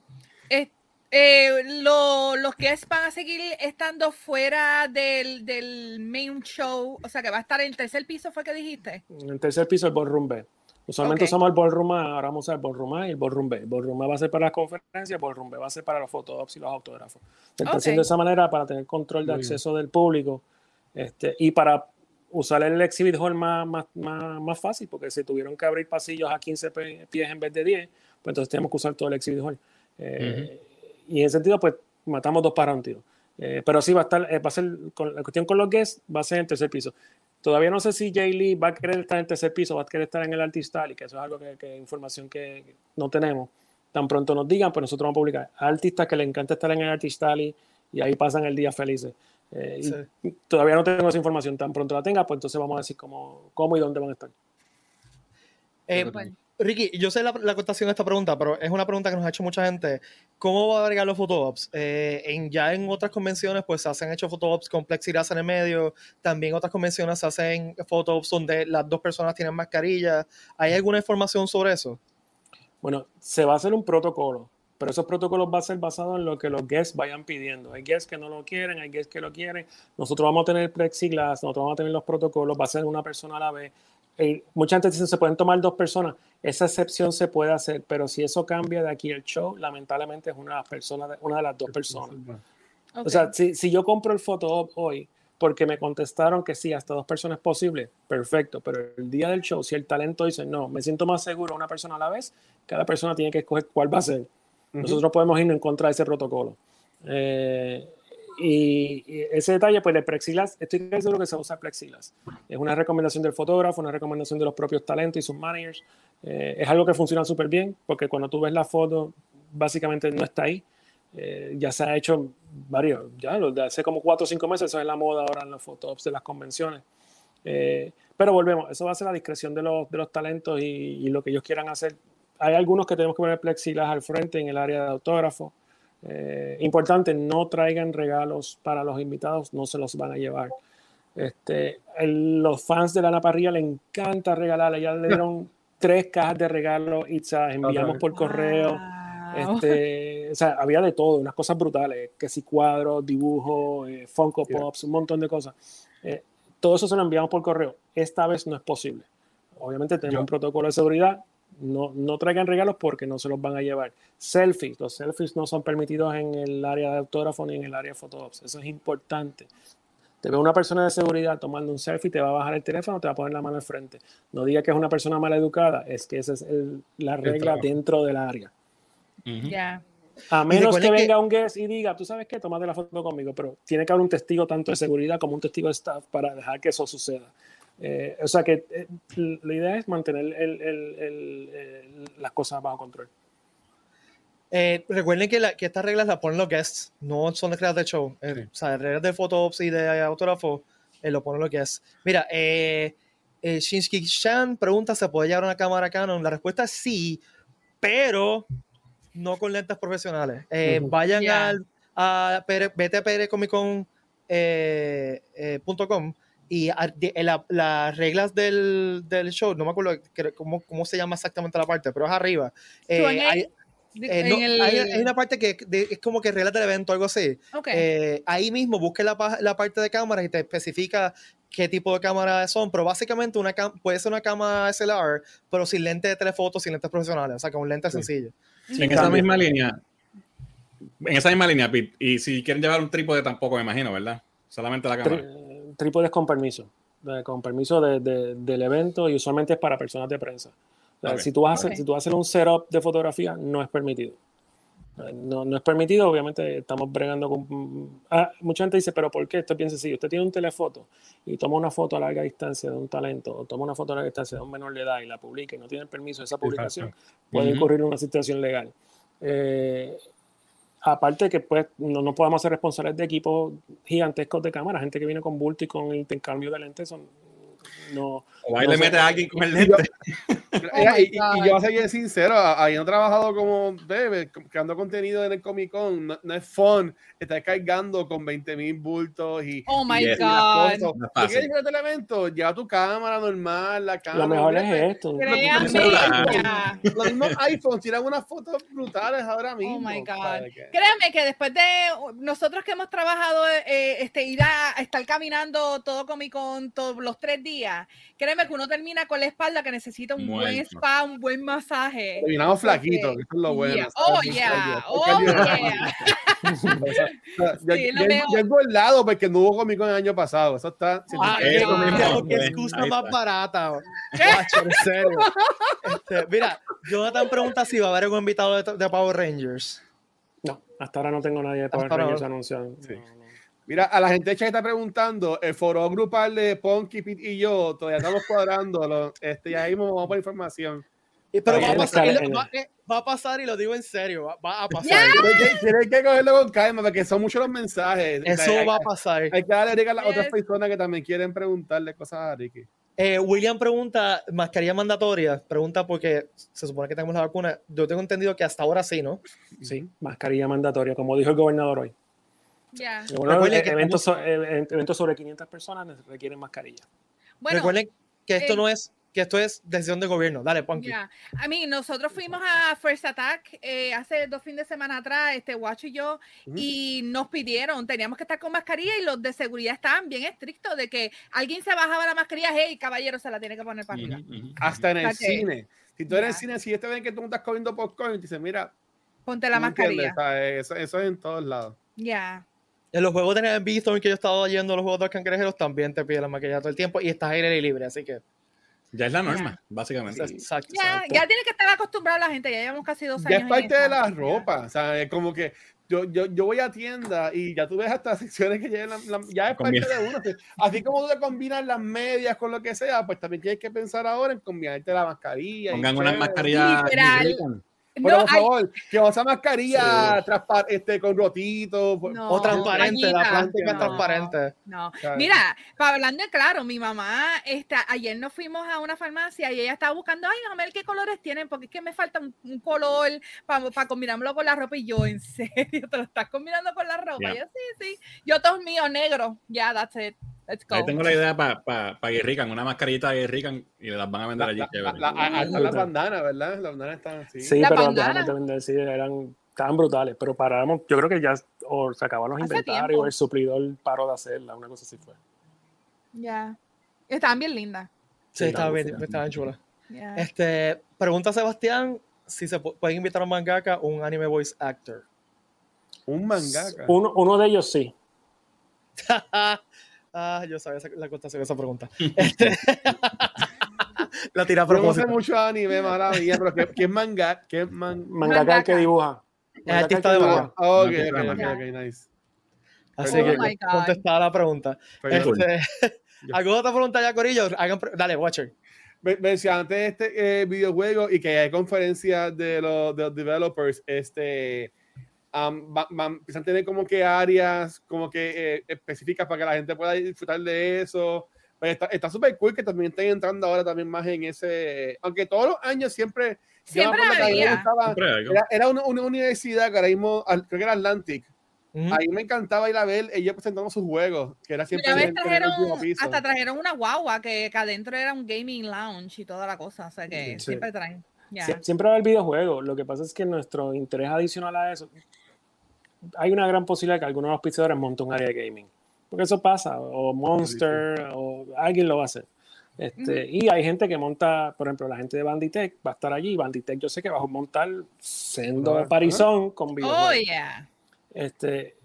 Eh, eh, lo, los que van a seguir estando fuera del, del, main show, o sea que va a estar en el tercer piso, ¿fue que dijiste? En el tercer piso, el ballroom B. Usualmente usamos el ballroom A, ahora vamos a usar el ballroom A y el ballroom B. El ballroom A va a ser para las conferencias, el ballroom B va a ser para los fotógrafos y los autógrafos. Se está haciendo de esa manera para tener control de acceso del público este, y para usar el exhibit hall más, más, más, más, fácil, porque si tuvieron que abrir pasillos a 15 pies en vez de 10, pues entonces tenemos que usar todo el exhibit hall. Eh, y en ese sentido, pues matamos dos para un tiro. Eh, pero sí va a estar, eh, va a ser, con, la cuestión con los guests va a ser en el tercer piso. Todavía no sé si Jay Lee va a querer estar en el tercer piso, va a querer estar en el Artist y que eso es algo que, que información que no tenemos. Tan pronto nos digan, pues nosotros vamos a publicar. artistas que le encanta estar en el Artist y ahí pasan el día felices. Eh, todavía no tengo esa información. Tan pronto la tenga, pues entonces vamos a decir cómo, cómo y dónde van a estar. Eh, Ricky, yo sé la, la, contestación de esta pregunta, pero es una pregunta que nos ha hecho mucha gente. ¿Cómo va a agregar los photoops? Eh, en, ya en otras convenciones, pues se hacen hecho photoops con plexiglas en el medio. También otras convenciones se hacen photoops donde las dos personas tienen mascarilla. ¿Hay alguna información sobre eso? Bueno, se va a hacer un protocolo, pero esos protocolos van a ser basados en lo que los guests vayan pidiendo. Hay guests que no lo quieren, hay guests que lo quieren. Nosotros vamos a tener plexiglas, nosotros vamos a tener los protocolos, va a ser una persona a la vez eh, mucha gente dice se pueden tomar dos personas. Esa excepción se puede hacer, pero si eso cambia de aquí el show, lamentablemente es una, persona, una de las dos personas. O sea, si, si, yo compro el foto hoy porque me contestaron que sí, hasta dos personas es posible, perfecto, pero el día del show, si el talento dice no, me siento más seguro una persona a la vez, cada persona tiene que escoger cuál va a ser. Nosotros podemos ir en contra de ese protocolo. Eh, y, ese detalle, pues el plexiglas, estoy seguro que se usa plexiglas. Es una recomendación del fotógrafo, una recomendación de los propios talentos y sus managers. Eh, es algo que funciona súper bien porque cuando tú ves la foto, básicamente no está ahí. Eh, ya se ha hecho varios, ya hace como cuatro o cinco meses, eso es la moda ahora en los fotos de las convenciones. Eh, pero volvemos, eso va a ser la discreción de los, de los talentos y, y, lo que ellos quieran hacer. Hay algunos que tenemos que poner plexiglas al frente en el área de autógrafo eh, importante, no traigan regalos para los invitados, no se los van a llevar. Este, los fans de Lana Parrilla le encanta regalar, ya le <laughs> dieron tres cajas de regalos y enviamos por correo. Este, o sea, había de todo, unas cosas brutales, que si cuadros, dibujos, eh, Funko Pops, un montón de cosas. Eh, todo eso se lo enviamos por correo. Esta vez no es posible. Obviamente tenemos un protocolo de seguridad, no, no traigan regalos porque no se los van a llevar. Selfies, los selfies no son permitidos en el área de autógrafo ni en el área de fotógrafos. Eso es importante. Te ve una persona de seguridad tomando un selfie, te va a bajar el teléfono, te va a poner la mano al frente. No diga que es una persona mal educada, es que esa es la regla dentro del área. Ya. A menos que venga un guest y diga, tú sabes qué, tomate la foto conmigo, pero tiene que haber un testigo tanto de seguridad como un testigo de staff para dejar que eso suceda. Eh, o sea que eh, la idea es mantener el, el, las cosas bajo control. Eh, recuerden que, que, estas reglas las ponen los guests, no son las reglas de show. O sea, reglas de fotos y de autógrafo lo ponen los guests. Mira, Shinsky Chan pregunta: ¿se puede llevar una cámara Canon? La respuesta es sí, pero no con lentes profesionales. Vayan al, a btprcomicon.com y las reglas del, del, show, no me acuerdo cómo, cómo, se llama exactamente la parte, pero es arriba. Eh, hay, eh, hay, una parte que es como que reglas del evento, algo así. Eh, ahí mismo busque la, la, parte de cámara y te especifica qué tipo de cámara son, pero básicamente una puede ser una cámara SLR, pero sin lente de telefoto, sin lentes profesionales, o sea, con un lente sencillo. En esa misma línea, en esa misma línea, Pete, y si quieren llevar un trípode tampoco me imagino, ¿verdad? Solamente la cámara. Trípodes con permiso, de- con permiso de- de- del evento y usualmente es para personas de prensa. O sea, Ok, si, tú vas a hacer, ok. si tú vas a hacer un setup de fotografía, no es permitido. Eh, No, no es permitido, obviamente estamos bregando con... Ah, mucha gente dice, pero ¿por qué? Esto es bien sencillo. Usted tiene un telefoto y toma una foto a larga distancia de un talento o toma una foto a larga distancia de un menor de edad y la publica y no tiene el permiso de esa publicación, puede Ujú. incurrir en una situación legal. Eh, aparte que pues no, no podemos ser responsables de equipos gigantescos de cámara, gente que viene con bulto y con intercambio de lentes son no O ahí no le sé. mete a alguien con el Y yo- lente. <laughs> Y, y- y God. yo voy a ser sincero, he trabajado como debe, creando contenido en el Comic Con, no, no es fun estar cargando con 20 mil bultos y, Oh my y God. No es ¿Tú fácil. quieres ir al evento? Lleva tu cámara normal, la cámara. lo mejor es esto. Créanme. Los mismos iPhones tiran unas fotos brutales ahora mismo. Oh my God. ¿sabes qué? Créanme que después de nosotros que hemos trabajado, eh, este, ir a, a estar caminando todo Comic Con todos los tres días, créeme que uno termina con la espalda que necesita un buen Muerto. spa, un buen masaje. Terminamos flaquitos, que eso es lo bueno. Yeah. Oh, yeah. Oh, <laughs> yeah. o sea, yo- Sí, he engordado porque no hubo Comic Con el año pasado. Eso está. Ah, Eso qué- excusa más barata. <laughs> Guacho, en serio. Este, mira, Jonathan pregunta si va a haber algún invitado de, de Power Rangers. No, hasta ahora no tengo nadie de Power Hasta Rangers anunciado. Sí. No, no. Mira, a la gente chat está preguntando, el foro grupal de Ponky, Pete y yo, todavía estamos cuadrándolo. Este, ya mismo vamos por información. Pero va a, pasar, lo- va, eh, va a pasar y lo digo en serio, va, va a pasar. Que, tienen que cogerlo con calma porque son muchos los mensajes. O sea, Eso hay, va a pasar. hay que darle a las Yes. otras personas que también quieren preguntarle cosas a Ricky. Eh, William pregunta, mascarilla mandatoria, pregunta porque se supone que tenemos la vacuna. Yo tengo entendido que hasta ahora sí, ¿no? Sí, mascarilla mandatoria, como dijo el gobernador hoy. Ya. Bueno, Recuerden eh, que eventos, so- eh, eventos sobre 500 personas requieren mascarilla. Bueno, Recuerden que esto eh, no es, que esto es decisión del gobierno. Dale, Punky. Ya, a mí, nosotros fuimos a First Attack eh, hace dos fines de semana atrás, este Guacho y yo, Ujú. y nos pidieron, teníamos que estar con mascarilla y los de seguridad estaban bien estrictos de que alguien se bajaba la mascarilla, hey, caballero, se la tiene que poner para arriba. Ujú, ujú. Hasta en el cine. Si tú eres en el cine, si este ven que tú estás comiendo popcorn, y te dicen, mira, Ponte la mascarilla. Sea, Eso, eso es en todos lados. Ya. En los juegos de Beastorm que yo he estado yendo, los juegos de los cangrejeros, también te piden la mascarilla todo el tiempo y estás aire libre, así que. Ya es la norma, básicamente. Exacto. Ya, exacto. ya tiene que estar acostumbrada la gente, ya llevamos casi dos Ya años. es en parte de la Ya. ropa, o sea, es como que yo, yo, yo voy a tienda y ya tú ves hasta <laughs> secciones que llevan, la- la- ya es parte Combina. de uno. así- Así como tú te combinas las medias con lo que sea, pues también tienes que pensar ahora en combinarte la mascarilla. Pongan una chévere. Pero No, por hay- favor, que usa mascarilla transpa- este, con rotitos. No, O transparente, la plástica es No. transparente. No, mira, para hablando de claro, mi mamá, está, ayer nos fuimos a una farmacia y ella estaba buscando, ay, a ver qué colores tienen, porque es que me falta un, un color para combinarlo con la ropa. Y yo, ¿en serio? <laughs> ¿Te lo estás combinando con la ropa? Yo, sí, sí. Yo, todos míos, negro. Ya, that's it. Let's go. Ahí tengo la idea para pa, pa Guerrican, una mascarita de Guerrican y las van a vender La, allí. hasta las bandanas, ¿verdad? Las bandanas están así. Sí, La pero bandana. déjame también decir, eran tan brutales, pero paramos, yo creo que ya o se acabaron los inventarios, o el suplidor paró de hacerla, una cosa así fue. Ya. Estaban bien lindas. Sí, Sí, estaba claro, bien, sí. estaba chula. Ya. Este, pregunta a Sebastián si se pu- pueden invitar a un mangaka o un anime voice actor. Un mangaka. Uno, uno de ellos sí. <laughs> ah, yo sabía esa- la contestación de esa pregunta. <laughs> Este, <laughs> la tira a Yo no sé mucho anime, mala mía, pero ¿qué, qué es manga? ¿Qué es man... <laughs> Mangaka el que dibuja. Es artista de dibuja. Ah, ok, No, ok, ok, nice. Así Oh que God. contestada la pregunta. Este, ¿Alguna otra pregunta ya, Corillo? Hagan pre- Dale, Watcher. Me- Mencionaste este eh, videojuego y que hay conferencias de los, de los developers, este, um, va- va- empiezan a tener como que áreas como que eh, específicas para que la gente pueda disfrutar de eso. Pero está está súper cool que también estén entrando ahora también más en ese, aunque todos los años siempre, Siempre había. gustaba- Siempre era, era una, una universidad que ahora mismo, creo que era Atlantic, ahí me encantaba ir a ver ellos presentando sus juegos, que era siempre vez trajeron, piso. hasta trajeron una guagua que, que adentro era un gaming lounge y toda la cosa. O sea que Sí. siempre traen. Ya. Sie- Siempre va a haber videojuegos. Lo que pasa es que nuestro interés adicional a eso, hay una gran posibilidad que algunos de los auspiciadores monten un área de gaming. porque eso pasa, o Monster, o alguien lo va a hacer. Este, Y hay gente que monta, por ejemplo, la gente de Banditech va a estar allí. Banditech, yo sé que va a montar sendo Ajá. Parizón con videojuegos. Oh, yeah. Este,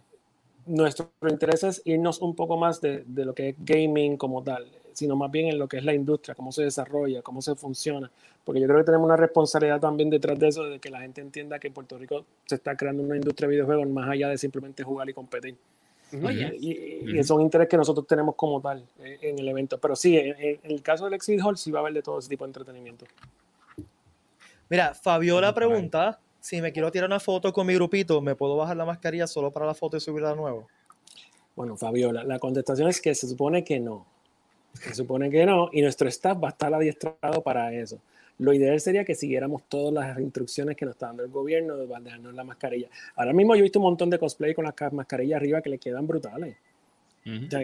nuestro interés es irnos un poco más de, de lo que es gaming como tal, sino más bien en lo que es la industria, cómo se desarrolla, cómo se funciona. Porque yo creo que tenemos una responsabilidad también detrás de eso, de que la gente entienda que en Puerto Rico se está creando una industria de videojuegos más allá de simplemente jugar y competir. Y, y- es un interés que nosotros tenemos como tal eh, en el evento. Pero sí, en, en el caso del Exhibit Hall sí va a haber de todo ese tipo de entretenimiento. Mira, Fabiola pregunta si me quiero tirar una foto con mi grupito, ¿me puedo bajar la mascarilla solo para la foto y subirla de nuevo? Bueno, Fabiola, la contestación es que se supone que no. Se supone que no, y nuestro staff va a estar adiestrado para eso. Lo ideal sería que siguiéramos todas las instrucciones que nos está dando el gobierno de dejarnos la mascarilla. Ahora mismo yo he visto un montón de cosplay con las ca- mascarillas arriba que le quedan brutales. Ujú. O sea,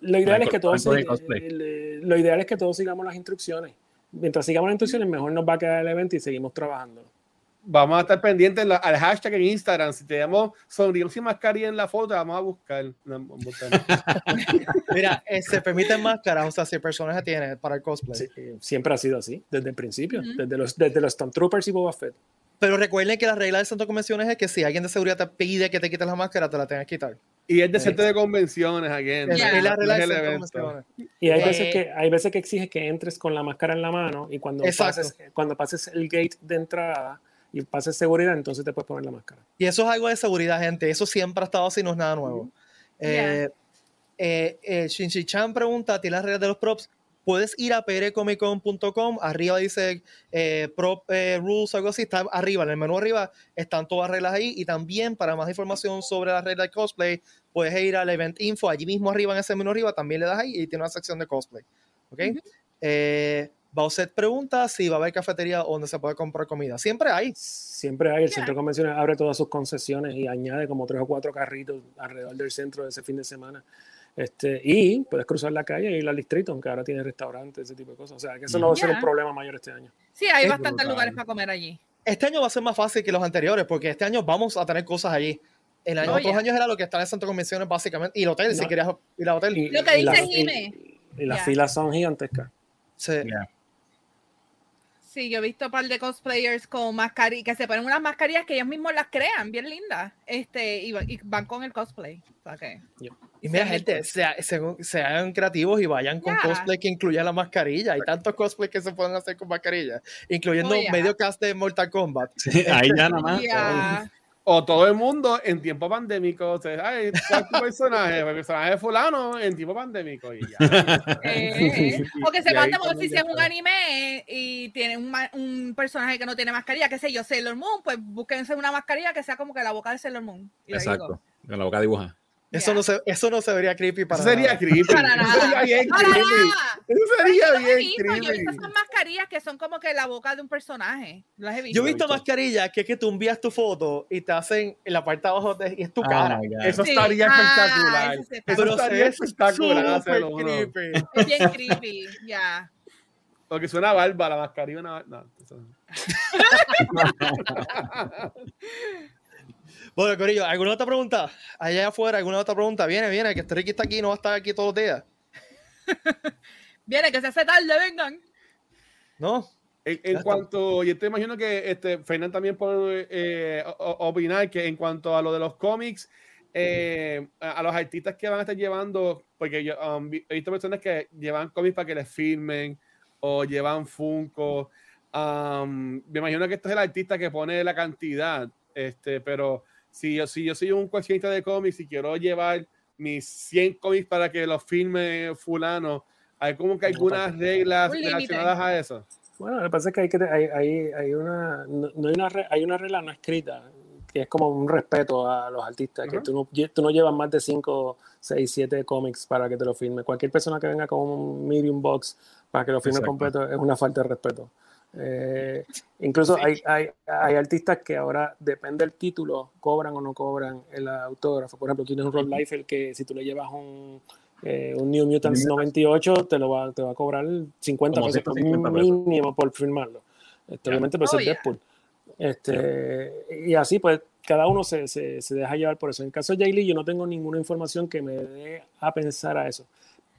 lo ideal Hay es que co- todos hay sig- cosplay. lo ideal es que todos sigamos las instrucciones. Mientras sigamos las instrucciones, mejor nos va a quedar el evento y seguimos trabajando. Vamos a estar pendientes en la- al hashtag en Instagram. Si tenemos sonríos sin mascarilla en la foto, vamos a buscar. <laughs> Mira, eh, se permiten máscaras, o sea, si el personaje tiene para el cosplay. Sí, eh, siempre ha sido así, desde el principio, desde los, desde los Stormtroopers y Boba Fett. Pero recuerden que la regla del centro de convenciones es que si alguien de seguridad te pide que te quites la máscara, te la tengas que quitar. Y es de centro de convenciones, again. Es, la regla del el centro de convenciones. Y hay, Eh, veces que, hay veces que exige que entres con la máscara en la mano y cuando Exacto. pases, cuando pases el gate de entrada y pases seguridad, entonces te puedes poner la máscara. Y eso es algo de seguridad, gente. Eso siempre ha estado así, no es nada nuevo. Eh, eh, eh, Shinji Chan pregunta, ¿tiene las reglas de los props? Puedes ir a prcomiccon.com, arriba dice eh, prop eh, rules, algo así, está arriba, en el menú arriba están todas las reglas ahí y también para más información sobre las reglas de cosplay, puedes ir al event info, allí mismo arriba en ese menú arriba, también le das ahí y tiene una sección de cosplay. ¿Ok? Eh, Bauset pregunta si va a haber cafetería donde se puede comprar comida. Siempre hay. Siempre hay, el Ya. centro de convenciones abre todas sus concesiones y añade como tres o cuatro carritos alrededor del centro de ese fin de semana. Este, y puedes cruzar la calle y ir al distrito, aunque ahora tiene restaurantes, ese tipo de cosas. O sea, que eso no va a ser un problema mayor este año. Sí, hay Es bastantes brutal. lugares para comer allí. Este año va a ser más fácil que los anteriores, porque este año vamos a tener cosas allí. En los Oh, otros yeah. años era lo que está en el centro de convenciones, básicamente, y el hotel, si No. querías ir al hotel. Y, Lo que dice las- Jime. y- y las Ya. filas son gigantescas. Sí. Sí, yo he visto un par de cosplayers con mascarillas, que se ponen unas mascarillas que ellos mismos las crean, bien lindas, este, y, y van con el cosplay. O sea que- Y mira, Sí, gente, sea- sean creativos y vayan con cosplay que incluya la mascarilla. Hay tantos cosplays que se pueden hacer con mascarilla, incluyendo Oh, yeah. medio cast de Mortal Kombat. Sí, ahí ya nada más. O todo el mundo en tiempo pandémico. O sea, ay, ¿cuál es tu personaje? El personaje de fulano en tiempo pandémico. Y ya. Eh, o que se manda por si es un anime y tiene un, ma- un personaje que no tiene mascarilla, qué sé yo, Sailor Moon, pues búsquense una mascarilla que sea como que la boca de Sailor Moon. Y. Exacto. Con la boca dibuja. Eso, Ya. no se, eso no se vería creepy para Eso sería nada. creepy. Para Eso nada. sería bien Para creepy. nada. Eso sería Yo bien visto, yo he creepy. visto esas mascarillas que son como que la boca de un personaje. Las he visto. Yo he visto visto. mascarillas que es que tú envías tu foto y te hacen en la parte de abajo de- y es tu Oh cara. God. Eso Sí. estaría Ah, espectacular. eso está Eso Pero estaría ve espectacular creepy. Es bien creepy, ya. Porque suena barba, la mascarilla. Una... No, eso no. <laughs> <laughs> Bueno, Corillo, ¿alguna otra pregunta? Allá afuera, ¿alguna otra pregunta? Viene, viene, que este Ricky está aquí, no va a estar aquí todos los días. <laughs> Viene, que se hace tarde, vengan. ¿No? En, cuanto, yo te imagino que este, Fernán también puede eh, opinar que en cuanto a lo de los cómics, eh, a, a los artistas que van a estar llevando, porque yo um, he visto personas que llevan cómics para que les filmen o llevan Funko. um, me imagino que este es el artista que pone la cantidad, este, pero si yo, si yo soy un coleccionista de cómics y quiero llevar mis 100 cómics para que los filme fulano, hay como que algunas reglas relacionadas a eso. Bueno, lo que pasa es que hay, que hay, hay, hay una, no, no hay, una re- hay una regla no escrita que es como un respeto a los artistas, que tú no, tú no llevas más de 5, 6, 7 cómics para que te lo firme. Cualquier persona que venga con un medium box para que lo firme Exacto. completo es una falta de respeto. Eh, <laughs> incluso Sí. hay, hay, hay artistas que ahora, depende del título, cobran o no cobran el autógrafo. Por ejemplo, tienes un Rob Liefeld que si tú le llevas un, eh, un New Mutants 98, te, lo va, te va a cobrar 50 Como pesos, 150 pesos. mínimo por firmarlo. Este. Obviamente, pues Oh, es yeah. Deadpool. Este, y así, pues, cada uno se, se, se deja llevar por eso. En el caso de Jay Lee, yo no tengo ninguna información que me dé a pensar a eso.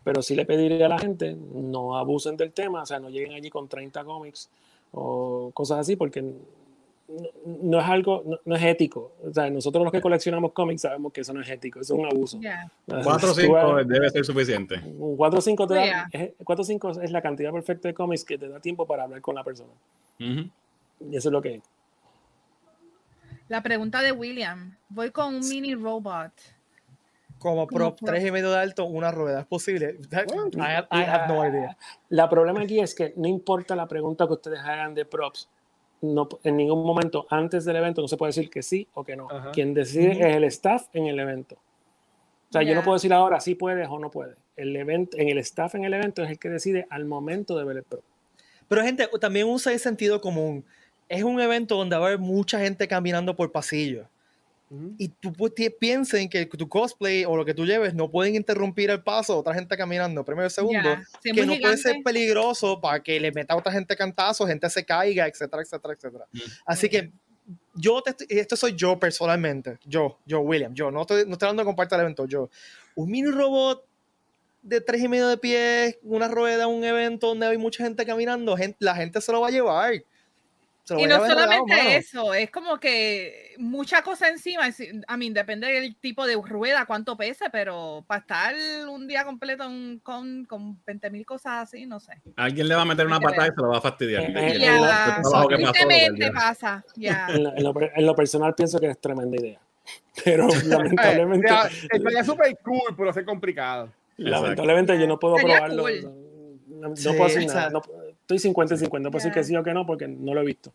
Pero sí le pediría a la gente, no abusen del tema, o sea, no lleguen allí con 30 cómics o cosas así, porque no, no es algo, no, no es ético. O sea, nosotros los que coleccionamos cómics sabemos que eso no es ético, eso es un abuso. Yeah. 4 o Tú 5 vas- debe ser suficiente. un 4 o 5 te da, Yeah. es, 4 o 5 es la cantidad perfecta de cómics que te da tiempo para hablar con la persona. Ujú. Y eso es lo que es. La pregunta de William. Voy con un mini robot. Como prop. 3 y medio de alto, una rueda. ¿Es posible? I, have, I have no idea. La problema aquí es que no importa la pregunta que ustedes hagan de props, no, en ningún momento antes del evento no se puede decir que sí o que no. Ajá. Quien decide Ujú. es el staff en el evento. O sea, yo no puedo decir ahora si puedes o no puedes. El evento, en el staff en el evento es el que decide al momento de ver el prop. Pero gente, también usa el sentido común. Es un evento donde va a haber mucha gente caminando por pasillos. Y tú ti- piensen que tu cosplay o lo que tú lleves no pueden interrumpir el paso de otra gente caminando. Primero y segundo, es que no puede ser gigante, peligroso para que le meta a otra gente cantazo, gente se caiga, etcétera, etcétera, etcétera. Mm. Así que yo, te estoy- esto soy yo personalmente, yo, yo, William, yo, no estoy, no estoy hablando de compartir el evento, yo. Un mini robot de tres y medio de pies, una rueda, un evento donde hay mucha gente caminando, gente, la gente se lo va a llevar. Se lo Y no solamente mano. eso, es como que mucha cosa encima. es- A mí, depende del tipo de rueda, cuánto pese, pero para estar un día completo en- con, con 20 mil cosas así, no sé. Alguien le va a meter una patada y se lo va a fastidiar. Eh, eh, Ya, pasa. Ya. <laughs> En, lo- en lo, en lo personal pienso que es tremenda idea. <laughs> Pero <laughs> lamentablemente, Ya, Estaría súper cool, pero es complicado. lamentablemente yo no puedo Sería probarlo. cool. No, no Sí, puedo o nada. no- estoy 50 y 50. No puedo decir Ya. que sí o que no porque no lo he visto.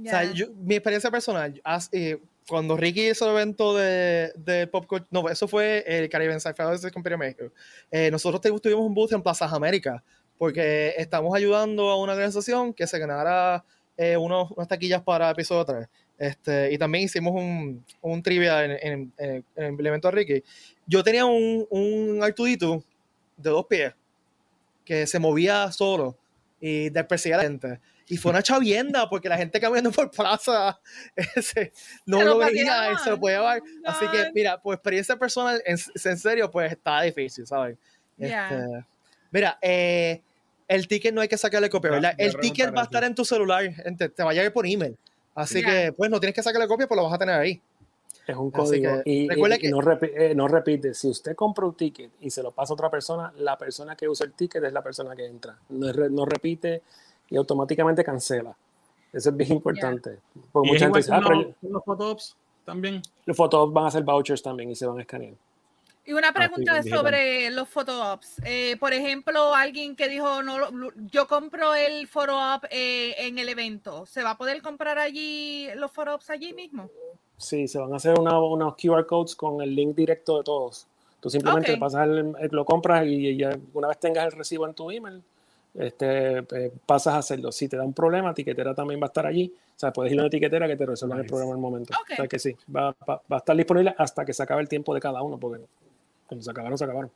O sea, yo- mi experiencia personal, as- eh, cuando Ricky hizo el evento de, de Popcorn, no, eso fue el Caribbean Sci-Fi de México. Eh, nosotros tuvimos un booth en Plazas América porque estamos ayudando a una organización que se ganara eh, unos, unas taquillas para episodio 3. Este, y también hicimos un, un trivia en, en- en- en el evento de Ricky. Yo tenía un, un Artudito de dos pies que se movía solo y perseguía a la gente. Y fue una chavienda porque la gente caminando por plaza <laughs> ese, no lo veía y se lo podía llevar. Oh, Así que, mira, por experiencia personal, en, en serio, pues está difícil, ¿sabes? Ya. Este, mira, eh, el ticket no hay que sacarle copia, ¿verdad? El ticket va a estar en tu celular, gente, te va a llegar por email. Así Ya. que, pues, no tienes que sacarle copia, pues lo vas a tener ahí. Es un Así código. que, y, que- no, eh, no repite. Si usted compra un ticket y se lo pasa a otra persona, la persona que usa el ticket es la persona que entra. No, repite y automáticamente cancela. Eso es bien importante. Porque Y es mucha gente dice, ah, los, los photops también. los fotos van a ser vouchers también y se van a escanear. Y una sí, pregunta digital. sobre los photo-ops. Eh, por ejemplo, alguien que dijo, no, yo compro el photo-op eh, en el evento. ¿Se va a poder comprar allí los photo-ops allí mismo? Sí, se van a hacer una- unos QR codes con el link directo de todos. Tú simplemente Ok. pasas el- el- lo compras y ya una vez tengas el recibo en tu email, este, eh, pasas a hacerlo. Si te da un problema, etiquetera también va a estar allí. O sea, puedes ir a una etiquetera que te resuelva el Nice. problema en el momento. Ok. O sea que sí, va, va- va a estar disponible hasta que se acabe el tiempo de cada uno, porque cuando se acabaron, se acabaron.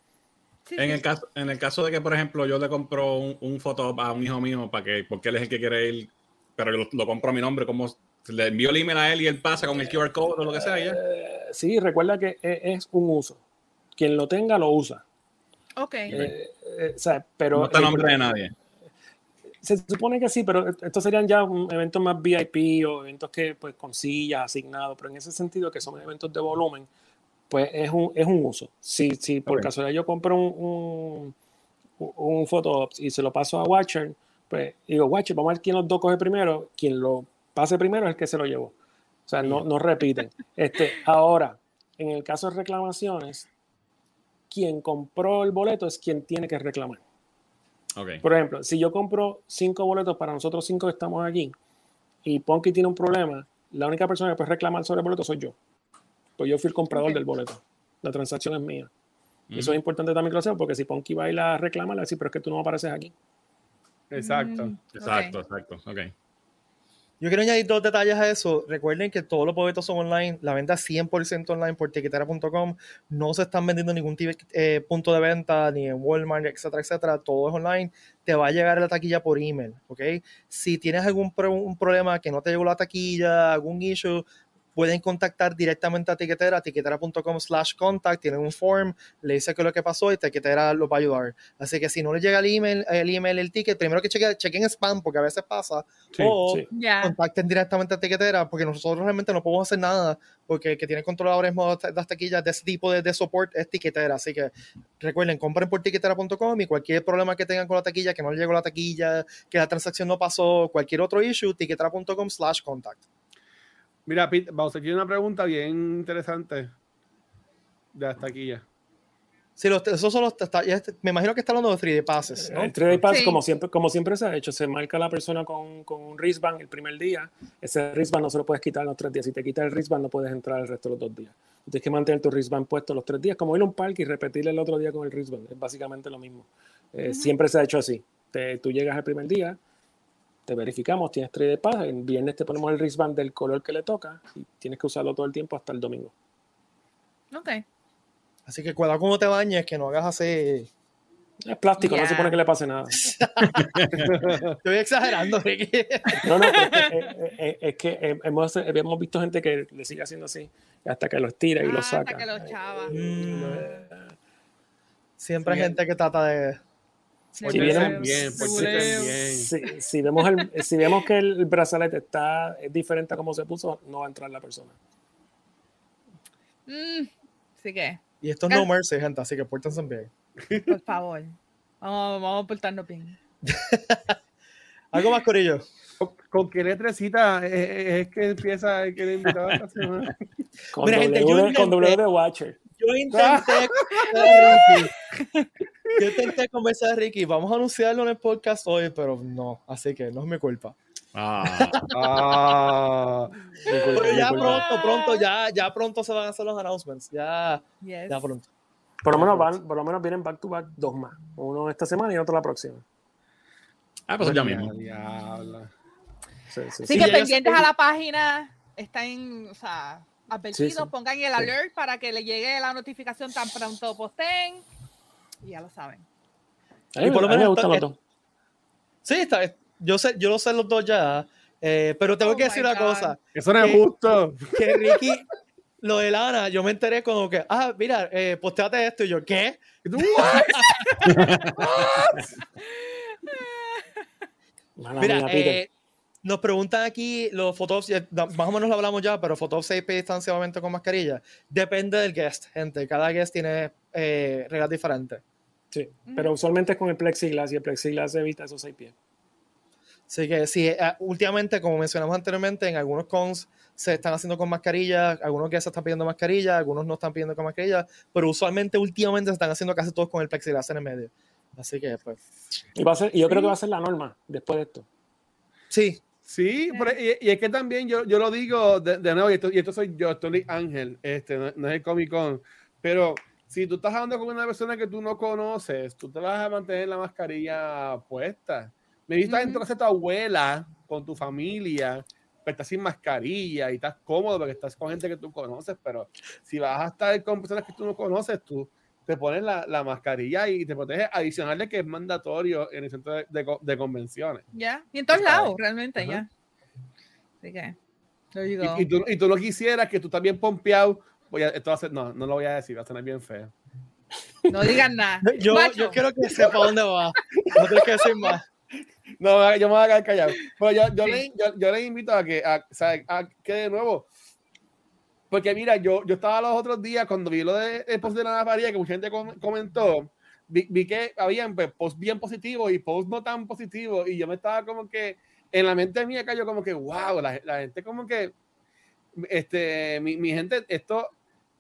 Sí, En sí. el caso, en el caso de que, por ejemplo, yo le compro un, un photo a un hijo mío para que, porque él es el que quiere ir, pero yo lo, lo compro a mi nombre, como le envío el email a él y él pasa con el QR code o lo que sea, ya. Eh, sí, recuerda que e- es un uso. Quien lo tenga, lo usa. Ok. Eh, eh, o sea, pero no está nombre de nadie. Se supone que sí, pero estos serían ya un- eventos más VIP o eventos que pues con sillas asignados, pero en ese sentido que son eventos de volumen, pues es un, es un uso. Si, si por casualidad yo compro un, un, un photo y se lo paso a Watcher, pues digo, Watcher, vamos a ver quién los dos coge primero, quien lo pase primero es el que se lo llevó. O sea, no, no repiten. Este, ahora, en el caso de reclamaciones, quien compró el boleto es quien tiene que reclamar. Ok. Por ejemplo, si yo compro cinco boletos para nosotros cinco que estamos aquí y Ponky tiene un problema, la única persona que puede reclamar sobre el boleto soy yo. Pues yo fui el comprador del boleto. La transacción es mía. Y Eso es importante también que lo sepan, porque si Ponky va a ir a reclamar, le va a decir, pero es que tú no apareces aquí. Exacto. Mm, Exacto, exacto. Ok. Yo quiero añadir dos detalles a eso. Recuerden que todos los boletos son online. La venta es 100% online por tiquetera.com. No se están vendiendo en ningún eh, punto de venta, ni en Walmart, etcétera, etcétera. Todo es online. Te va a llegar la taquilla por email, ¿ok? Si tienes algún un problema que no te llegó la taquilla, algún issue, pueden contactar directamente a Tiquetera, tiquetera.com slash contact, tienen un form, le dice qué es lo que pasó y Tiquetera los va a ayudar. Así que si no les llega el email, el email, el ticket, primero que chequen, chequen spam, porque a veces pasa, Sí, o sí. Contacten directamente a Tiquetera, porque nosotros realmente no podemos hacer nada, porque el que tiene control ahora mismo de las taquillas de ese tipo de, de support es Tiquetera. Así que recuerden, compren por tiquetera.com y cualquier problema que tengan con la taquilla, que no les llegó la taquilla, que la transacción no pasó, cualquier otro issue, tiquetera.com slash contact. Mira, Pete, vamos a hacer una pregunta bien interesante de las taquillas. Sí, los, esos son los, está- ya me imagino que está hablando de 3D passes, ¿no? El 3D Pass, Sí. como, siempre, como siempre se ha hecho, se marca la persona con, con un wristband el primer día. Ese wristband no se lo puedes quitar los tres días. Si te quitas el wristband, no puedes entrar el resto de los dos días. Tú Tienes que mantener tu wristband puesto los tres días, como ir a un parque y repetir el otro día con el wristband. Es básicamente lo mismo. Eh, Siempre se ha hecho así. Te- tú llegas el primer día, te verificamos, tienes 3D Pass, el viernes te ponemos el wristband del color que le toca y tienes que usarlo todo el tiempo hasta el domingo. Ok. Así que cuidado cómo te bañes, que no hagas así. Es plástico, no se supone que le pase nada. <laughs> Estoy exagerando, Ricky. No, no, es, es- es- es que eh, hemos, hemos visto gente que le sigue haciendo así hasta que lo estira y Ah, lo hasta saca. que lo chava. Mm, Siempre hay gente que trata de. Si bien. Si, si vemos el, si vemos que el brazalete está es diferente a como se puso, no va a entrar la persona. Mm, Así que, Y esto es no mercy, gente, así que pórtense bien. por favor, vamos, vamos a portarnos bien. <laughs> Algo más, Corillo. ¿Con, con qué letrecita es, es- es que empieza el que le invitaba esta <laughs> semana? Con, Mira, gente, yo con W de Watcher. Yo intenté <laughs> convencer a Ricky. Yo intenté convencer a Ricky. Vamos a anunciarlo en el podcast hoy, pero no. Así que no es mi culpa. Ah, <laughs> Ah, Pero ya pronto, pronto, ya, ya pronto se van a hacer los announcements. Ya, Yes. ya pronto. Por lo menos van, por lo menos vienen back to back dos más. Uno esta semana y otro la próxima. ah, pues ya mismo. diablo. Sí, sí, Así sí. Sí, que pendientes a la página, están, o sea, advertidos, Sí, sí. pongan el Sí. alert para que le llegue la notificación tan pronto posten. Y ya lo saben. A mí, Y por lo mí me menos gustan los dos. Sí, está. Yo sé, yo lo sé los dos ya. eh, pero tengo Oh que decir una cosa. Eso no es justo. Que Ricky, lo de Lana, yo me enteré como que, ah, mira, eh, posteate esto. Y yo, ¿qué? ¿Y tú, what? <laughs> Mala Mira, mía, Peter. eh, nos preguntan aquí los fotos, más o menos lo hablamos ya, pero fotos 6 pies distanciamiento con mascarilla. Depende del guest, gente. Cada guest tiene eh, reglas diferentes. Sí, pero usualmente es con el plexiglas y el plexiglas evita esos seis pies. Así que sí, eh, últimamente, como mencionamos anteriormente, en algunos cons se están haciendo con mascarilla, algunos guests están pidiendo mascarilla, algunos no están pidiendo con mascarilla, pero usualmente últimamente se están haciendo casi todos con el plexiglas en el medio. Así que, pues, Y, va a ser, y yo creo que va a ser la norma después de esto. sí, Sí, pero- y, y es que también yo, yo lo digo de, de nuevo, y esto, y esto soy yo, Tony Ángel, este, no, no es el Comic Con, pero si tú estás hablando con una persona que tú no conoces, tú te vas a mantener la mascarilla puesta. Me viste en tu Ujú. casa de tu abuela, con tu familia, pues estás sin mascarilla y estás cómodo porque estás con gente que tú conoces, pero si vas a estar con personas que tú no conoces, tú te pones la, la mascarilla y te proteges adicional de que es mandatorio en el centro de, de de convenciones. Ya. Y en todos lados, realmente, ya. Así que, there you go. Y, y tú, y tú no quisieras que tú estás bien pompeado. Voy a, esto va a ser, no, no lo voy a decir, va a sonar bien feo. No digan nada. <laughs> yo, Macho. yo quiero que sepa dónde va. No tienes que decir más. No, yo me voy a quedar callado. Pero yo, yo, Sí. le, yo, yo le invito a que, a, sea, a que de nuevo, porque mira, yo, yo estaba los otros días cuando vi lo de el post de la María, que mucha gente com- comentó, vi, vi que habían pues, posts bien positivos y posts no tan positivos, y yo me estaba como que, en la mente mía cayó como que, wow, la, la gente como que, este, mi, mi gente, esto,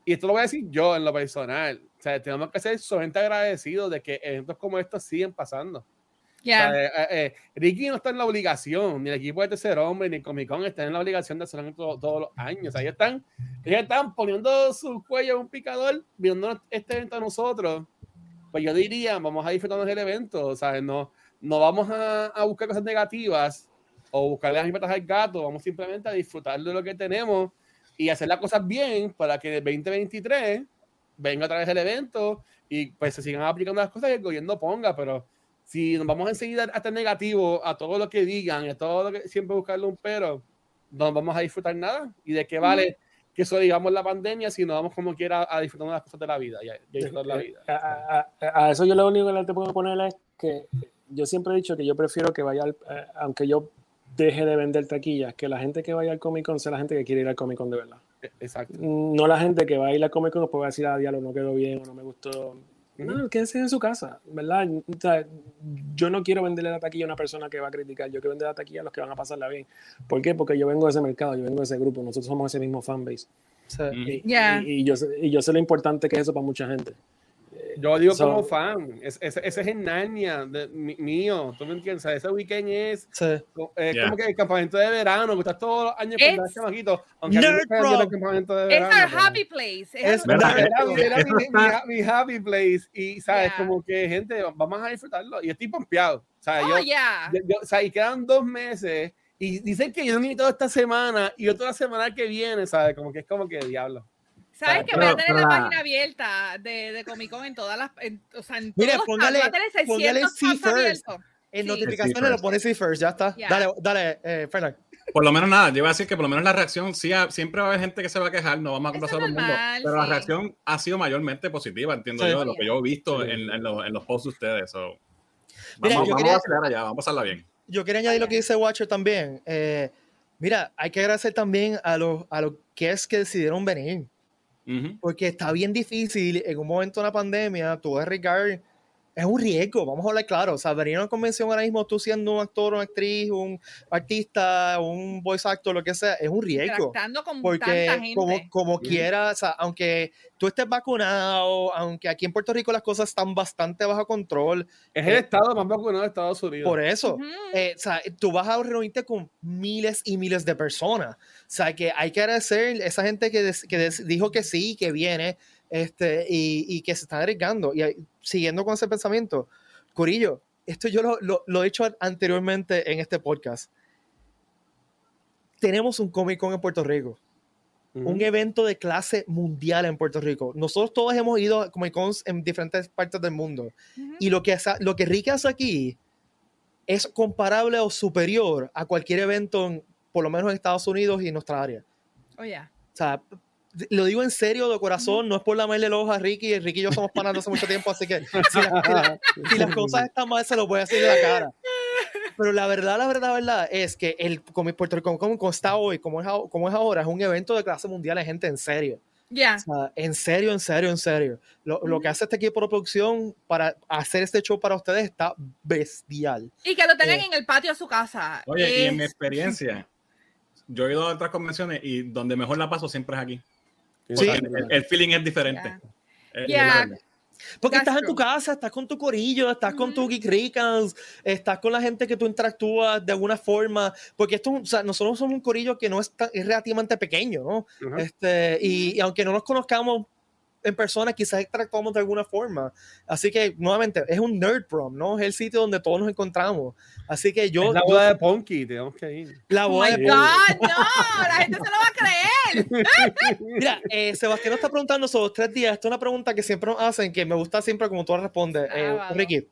y esto lo voy a decir yo en lo personal, o sea, tenemos que ser solamente agradecidos de que eventos como estos siguen pasando. Ya. O sea, eh, eh, Ricky no está en la obligación, ni el equipo de Tercer Hombre, ni el Comic Con está en la obligación de hacerlo todo- todos los años. O sea, ellos están, ellos están poniendo su cuello en un picador, viendo este evento a nosotros. Pues yo diría, vamos a disfrutarnos del evento. O sea, no, no vamos a, a buscar cosas negativas o buscarle las patas al gato, vamos simplemente a disfrutar de lo que tenemos y hacer las cosas bien para que en el 2023 venga otra vez el evento y pues se sigan aplicando las cosas que el gobierno ponga, pero si nos vamos a enseguida a estar negativo a todo lo que digan, a todo lo que siempre buscarle un pero, no vamos a disfrutar nada. ¿Y de qué vale que eso digamos la pandemia si no vamos como quiera a disfrutar de las cosas de la vida? Y a, y a disfrutar la vida. A, a- a- a eso yo lo único que le te puedo poner es que yo siempre he dicho que yo prefiero que vaya, al- eh, aunque yo deje de vender taquillas, que la gente que vaya al Comic Con sea la gente que quiere ir al Comic Con de verdad. Exacto. No la gente que va a ir al Comic Con después va a decir, ah, diablo, no quedó bien o no me gustó. No, quédense en su casa, ¿verdad? O sea, yo no quiero venderle la taquilla a una persona que va a criticar, yo quiero vender la taquilla a los que van a pasarla bien. ¿Por qué? Porque yo vengo de ese mercado, yo vengo de ese grupo, nosotros somos ese mismo fanbase. Mm. Y, Ya. y- y yo, sé- y yo sé lo importante que es eso para mucha gente. Yo digo So- como fan, es- ese, ese es el Narnia de, mi- mío, ¿tú me entiendes? O sea, ese weekend es, Sí. es Yeah. como que el campamento de verano, que estás todos los años con It's- los chamaquitos, aunque Nerd el campamento de Es verano. our pero- happy place. Es Es verdad. Era, mi- era mi, Eso mi- está- mi happy place y, ¿sabes? Yeah. Como que, gente, vamos a disfrutarlo. Y estoy pompeado. O sea, Oh, yo, yeah. yo- yo- o sea, y quedan dos meses y dicen que yo no he invitado esta semana y otra semana que viene, ¿sabes? Como que es como que diablo. ¿Sabes que Pero- voy a tener la la- página abierta de, de Comic Con en todas las. en- o sea, en Mire, todos los póngale- voy póngale 600 see tabs first. En Sí. notificaciones lo pones sí first, ya está. Ya. Dale, dale, eh, Fernan. Por lo menos nada, yo iba a decir que por lo menos la reacción, sí, ha- siempre va a haber gente que se va a quejar, no vamos a complacer a todo el mundo, pero la sí. reacción ha sido mayormente positiva, entiendo Sí. yo, de lo que yo he visto Sí. en, en los, en los posts de ustedes. so. Mira, Vamos, yo vamos quería- a acelerar allá, vamos a pasarla bien. Yo quería añadir lo que dice Watcher también. Eh, mira, hay que agradecer también a los, a los que es que decidieron venir. Ujú. Porque está bien difícil en un momento de una pandemia, tú arriesgar, es un riesgo, vamos a hablar claro. O sea, venir a una convención ahora mismo, tú siendo un actor, una actriz, un artista, un voice actor, lo que sea, es un riesgo. Con Porque tanta gente. como, como quiera, o sea, aunque tú estés vacunado, aunque aquí en Puerto Rico las cosas están bastante bajo control, Es el Eh, estado más vacunado de Estados Unidos. por eso, Ujú. eh, o sea, tú vas a reunirte con miles y miles de personas. O sea, que hay que agradecer a esa gente que, des- que des- dijo que sí, que viene, este, y, y que se está arriesgando. Y siguiendo con ese pensamiento, Corillo, esto yo lo, lo- lo he hecho anteriormente en este podcast. Tenemos un Comic Con en Puerto Rico un evento de clase mundial en Puerto Rico. Nosotros todos hemos ido a Comic Cons en diferentes partes del mundo. Y lo que, hace- lo que Ricky hace aquí es comparable o superior a cualquier evento, en- por lo menos en Estados Unidos y en nuestra área. Oh, yeah. O sea, lo digo en serio, de corazón, no es por lamerle el ojo a Ricky. Ricky y yo somos panas de hace mucho tiempo, así que si, la- si la- si las <laughs> cosas están mal, se los voy a decir en la cara. Pero la verdad, la verdad, la verdad es que el Comic Puerto Rico Comic Con está hoy, como es, como es ahora, es un evento de clase mundial de gente en serio. Yeah. O sea, en serio, en serio, en serio. Lo, lo que hace este equipo de producción para hacer este show para ustedes está bestial. Y que lo tengan Eh. en el patio de su casa. Oye, y en mi Es- experiencia, yo he ido a otras convenciones y donde mejor la paso siempre es aquí. Sí. El, el feeling es diferente. Yeah. Eh, Yeah. es. Porque That's estás en tu true. casa, estás con tu corillo, estás con tu geek ricans, estás con la gente que tú interactúas de alguna forma. Porque esto, o sea, nosotros somos un corillo que no es, tan- es relativamente pequeño, ¿no? Ujú. Este, y, y aunque no nos conozcamos en persona, quizás interactuamos de alguna forma. Así que, nuevamente, es un nerd prom, ¿no? Es el sitio donde todos nos encontramos. Así que yo, es la yo- boda de Ponky, tenemos que ir. la Oh boda my de God, no, la gente se lo va a creer. <laughs> Mira, eh, Sebastián nos está preguntando sobre los tres días. Esta es una pregunta que siempre nos hacen, que me gusta siempre como tú respondes. Eh, Sábado. Ricky,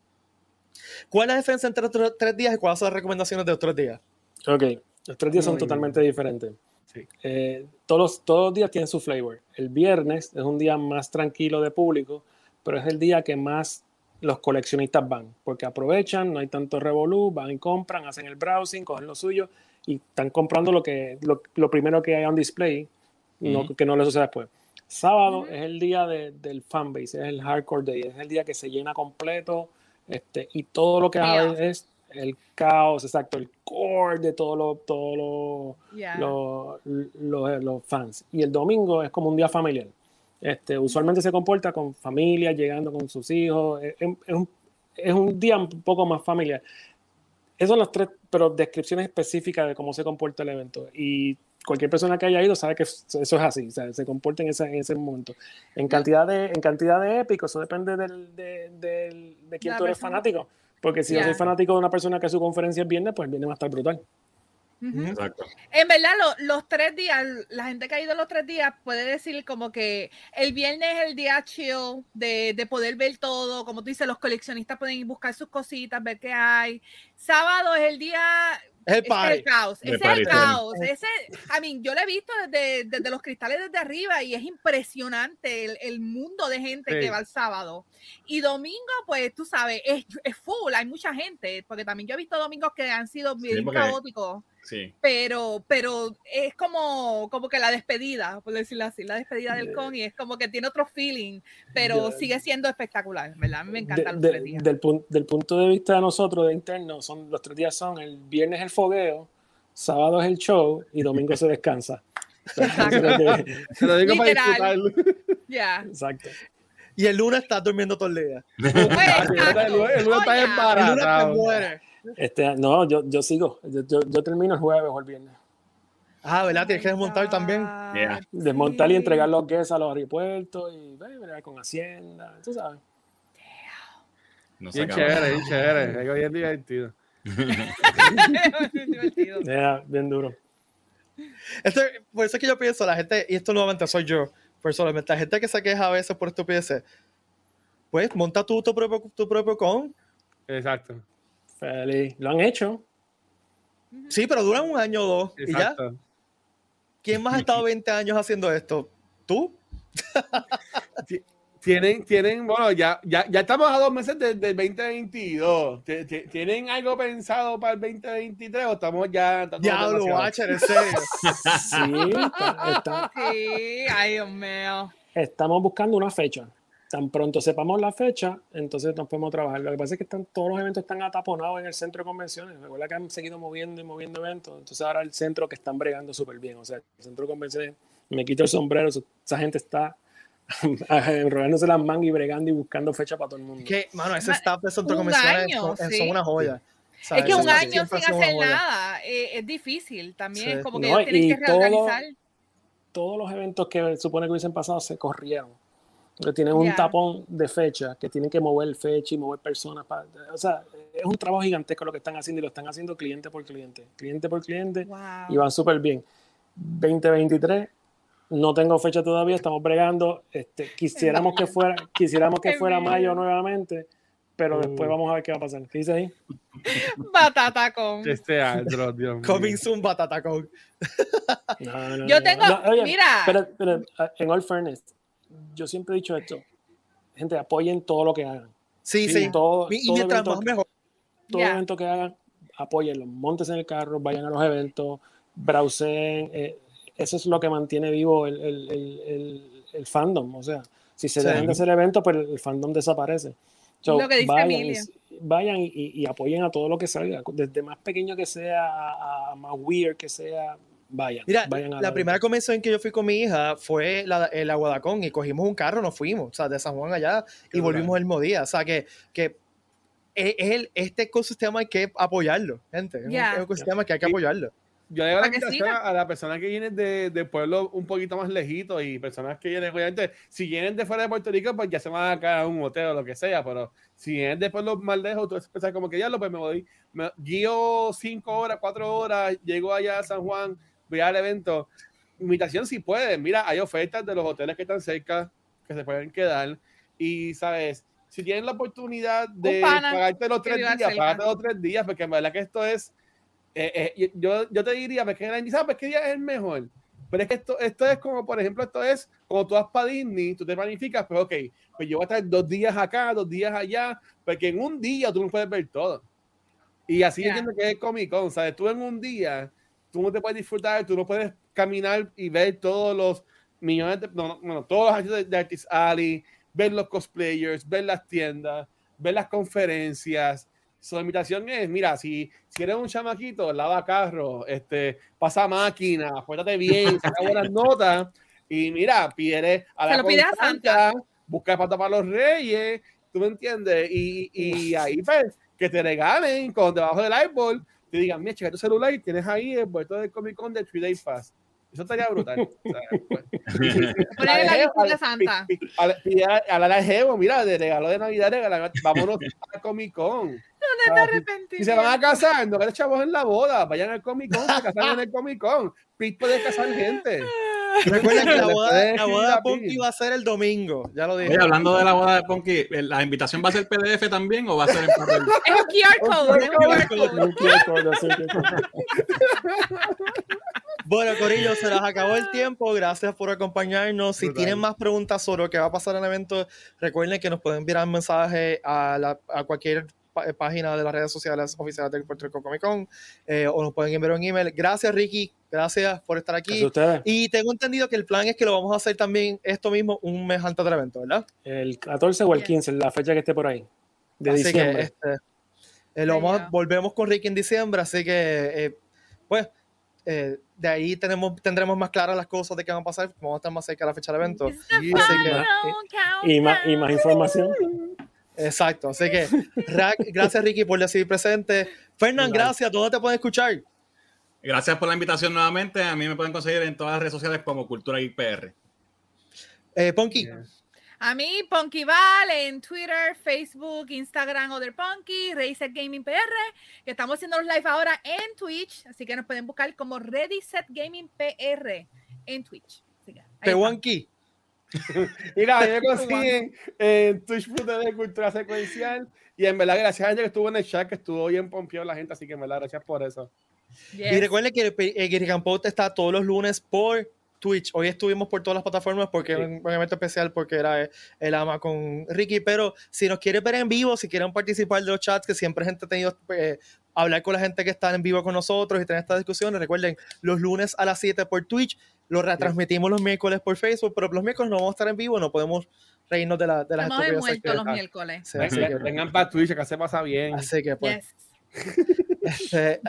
¿cuál es la diferencia entre los tres- días y cuáles son las recomendaciones de los tres días? Ok, los tres días son bien. totalmente diferentes. Sí. Eh, todos, los, todos los días tienen su flavor. El viernes es un día más tranquilo de público, pero es el día que más los coleccionistas van, porque aprovechan, no hay tanto revolú, van y compran, hacen el browsing, cogen lo suyo y están comprando lo, que, lo, lo primero que hay on display, no, que no les suceda después. Sábado es el día de- del fanbase, es el hardcore day, es el día que se llena completo este, y todo lo que hay es el caos, exacto, el core de todo lo, todo lo, Yeah. los, los- los fans. Y el domingo es como un día familiar. Este, usualmente se comporta con familia, llegando con sus hijos. Es, un, es un día un poco más familiar. Esos son los tres, pero descripciones específicas de cómo se comporta el evento. Y cualquier persona que haya ido sabe que eso es así, se comporta en ese, en ese momento. En cantidad de, en cantidad de épico, eso depende del, de, del- de quién La tú eres persona. fanático. Porque si yo soy fanático de una persona que su conferencia es viernes, pues el viernes va a estar brutal. Exacto. En verdad, lo- los tres días, la gente que ha ido los tres días puede decir como que el viernes es el día chill de, de poder ver todo. Como tú dices, los coleccionistas pueden ir buscar sus cositas, ver qué hay. Sábado es el día. Es el es el caos. Ese es el caos. Ese, I mean, yo lo he visto desde, desde los cristales desde arriba y es impresionante el, el mundo de gente Sí. que va el sábado. Y domingo, pues tú sabes, es, es full, hay mucha gente, porque también yo he visto domingos que han sido bien porque- caóticos Sí. pero, pero es como, como que la despedida, por decirlo así, la despedida del De- con y es como que tiene otro feeling, pero de- sigue siendo espectacular, ¿verdad? Me De- encantan los de- tres días. del, pun- del punto de vista de nosotros, de interno, son, los tres días son el viernes el fogueo, sábado es el show y domingo se descansa. <laughs> Exacto. Se lo digo para Literal. disfrutarlo. Ya. Exacto. Y el lunes estás durmiendo todo el día. Pues, El exacto. lunes- el lunes está Oh, ya. El lunes te embarazado. mueres. Este, no, yo, yo sigo. Yo, yo, yo termino el jueves o el viernes. Ah, ¿verdad? Tienes que desmontar también. Yeah. Desmontar y entregar los guests a los aeropuertos y bregar con Hacienda. Tú sabes. No se Bien acaba. chévere, bien chévere. Algo bien divertido. <laughs> Divertido. Yeah, bien duro. Esto, por eso es que yo pienso, la gente, y esto nuevamente soy yo, personalmente, la gente que se queja a veces por estupideces, pues monta tú tu propio, tu propio con. Exacto. Feliz. Lo han hecho. Sí, pero duran un año o dos. Y ya. ¿Quién más ha estado 20 años haciendo esto? ¿Tú? <laughs> Tienen, tienen, bueno, ya, ya, ya estamos a dos meses del, del 2022. Ti- ti- ¿Tienen algo pensado para el 2023 o estamos ya... Diablo? Watcher, en serio. <laughs> Sí, está- está- Sí, ay, Dios mío. estamos buscando una fecha. Tan pronto sepamos la fecha, entonces nos podemos trabajar. Lo que pasa es que están, todos los eventos están ataponados en el centro de convenciones. Recuerda que han seguido moviendo y moviendo eventos. Entonces ahora el centro que están bregando súper bien. O sea, el centro de convenciones, me quito el sombrero, esa gente está <laughs> enrollándose las mangas y bregando y buscando fecha para todo el mundo. que, mano, ese staff de centro un comerciales año, son, sí. son una joya. Es que un año sin hacer nada eh, es difícil también, Sí. como que No, ellos tienen que todo- reorganizar. Todos los eventos que supone que hubiesen pasado se corrieron. Que tienen un Ya. tapón de fecha, que tienen que mover fecha y mover personas. Para, o sea, es un trabajo gigantesco lo que están haciendo y lo están haciendo cliente por cliente. Cliente por cliente. Wow. y van súper bien. 2023, no tengo fecha todavía, estamos bregando. Este, quisiéramos que fuera, <laughs> quisiéramos que fuera mayo nuevamente, pero Uh. después vamos a ver qué va a pasar. ¿Qué dice ahí? <laughs> Batata con. Este Andro, Dios mío. Coming soon, Batatacón. No, no, no, Yo no. tengo, No, oye, mira, Pero, pero, en all fairness, yo siempre he dicho esto. Gente, apoyen todo lo que hagan. Sí, Sí, sí. todo- y todo mientras evento más mejor. todo Ya. evento que hagan, apóyenlo, montes en el carro, vayan a los eventos, browseen, eh, eso es lo que mantiene vivo el, el- el- el- el fandom, o sea, si se Sí. dejan de hacer eventos, pues el fandom desaparece. So, Lo que dice vayan, y, vayan y, y- y apoyen a todo lo que salga, desde más pequeño que sea a, a más weird que sea, vayan. Mira, vayan a la primera convención en que yo fui con mi hija fue la, el Aguadacón y cogimos un carro, nos fuimos, o sea, de San Juan allá y Qué volvimos el mismo día. O sea, que, que es, es el, este ecosistema hay que apoyarlo, gente. Es un- Ya. Es un ecosistema que hay que Y- apoyarlo. Yo le hago la a las personas que vienen de, de pueblos un poquito más lejitos y personas que vienen, obviamente, si vienen de fuera de Puerto Rico, pues ya se van a quedar a un hotel o lo que sea, pero si vienen de pueblos más lejos, tú pensar como que ya lo, pues me voy, me guío cinco horas, cuatro horas, llego allá a San Juan, voy al evento. Invitación si pueden, mira, hay ofertas de los hoteles que están cerca, que se pueden quedar, y sabes, si tienen la oportunidad de pana pagarte los tres días, pagarte los tres días, porque en verdad que esto es eh, eh, yo, yo te diría, pues que la gente, ¿sabes qué día es el mejor? Pero es que esto, esto es como, por ejemplo, esto es como tú vas para Disney, tú te planificas, pues ok, pues yo voy a estar dos días acá, dos días allá, porque en un día tú no puedes ver todo. Y así Ya. entiendo que es Comic Con, ¿sabes? Tú en un día, tú no te puedes disfrutar, tú no puedes caminar y ver todos los millones de, no, no, no, todos los artistas de, Artist Alley, ver los cosplayers, ver las tiendas, ver las conferencias. Su invitación es, mira, si, si eres un chamaquito, lava carro, este, pasa máquina, pórtate bien, saca <laughs> buenas notas y mira, pide a la Se lo pide a constanta, busca para para los reyes, tú me entiendes, y, y ahí pues, que te regalen cuando debajo del árbol, te digan, mira, checa tu celular y tienes ahí el vuelto del Comic Con de 3 Day Pass. Eso estaría brutal. Pues, <laughs> Ponerle la lista de Santa. a- la Jevo, mira, de regalo de Navidad, regala- vámonos a Comic Con. No te arrepentí. Si se van a casar, no que chavos en la boda, vayan al Comic Con, se casan en el Comic Con. Pete puede casar gente. <laughs> <laughs> Recuerden que la boda, la de Pete. va a ser el domingo. Ya lo dije. Oye, hablando de la boda de Ponky, ¿la invitación va a ser PDF también o va a ser en papel? <laughs> Es un QR code. Un QR Bueno, Corillo, se nos acabó el tiempo. Gracias por acompañarnos. Si tienen más preguntas sobre lo que va a pasar en el evento, recuerden que nos pueden enviar un mensaje a, la- a cualquier pa- página de las redes sociales oficiales del Puerto Rico Comic Con eh, o nos pueden enviar un email. Gracias, Ricky. Gracias por estar Gracias a aquí. ustedes. Y tengo entendido que el plan es que lo vamos a hacer también esto mismo un mes antes del evento, ¿verdad? El 14 o el 15, la fecha que esté por ahí. De así diciembre. que este, eh, lo vamos volvemos con Ricky en diciembre, así que eh, pues eh, de ahí tenemos, tendremos más claras las cosas de qué van a pasar, vamos a estar más cerca de la fecha del evento. Así que- y, más, y más información. Exacto, así que Ra- gracias Ricky por decir presente. Fernán, gracias, ¿dónde te pueden escuchar? Gracias por la invitación nuevamente. A mí me pueden conseguir en todas las redes sociales como Cultura Geek PR. Eh, Ponky, A mí, Punky Val en Twitter, Facebook, Instagram, Other Punky, Razer Gaming PR, que estamos haciendo los live ahora en Twitch, así que nos pueden buscar como Ready Set Gaming PR en Twitch. Así que ahí está. Pewanqui. <laughs> Mira, a mí me consiguen en Twitch de Cultura Secuencial. Y en verdad, gracias a ella que estuvo en el chat, que estuvo bien pompeado la gente. Así que en verdad, gracias por eso. Yes. Y recuerden que Post está todos los lunes por Twitch. Hoy estuvimos por todas las plataformas porque Sí. era un evento especial porque era el, el ama con Ricky. Pero si nos quieren ver en vivo, si quieren participar de los chats, que siempre es entretenido eh, hablar con la gente que está en vivo con nosotros y tener estas discusiones, recuerden, los lunes a las 7 por Twitch, lo retransmitimos los miércoles por Facebook, pero los miércoles no vamos a estar en vivo, no podemos reírnos de, la, de las Estamos de estupideces muerto que- los miércoles. Sí, así, que, Vengan para Twitch, acá se pasa bien. así que, pues. Yes. <laughs> Este,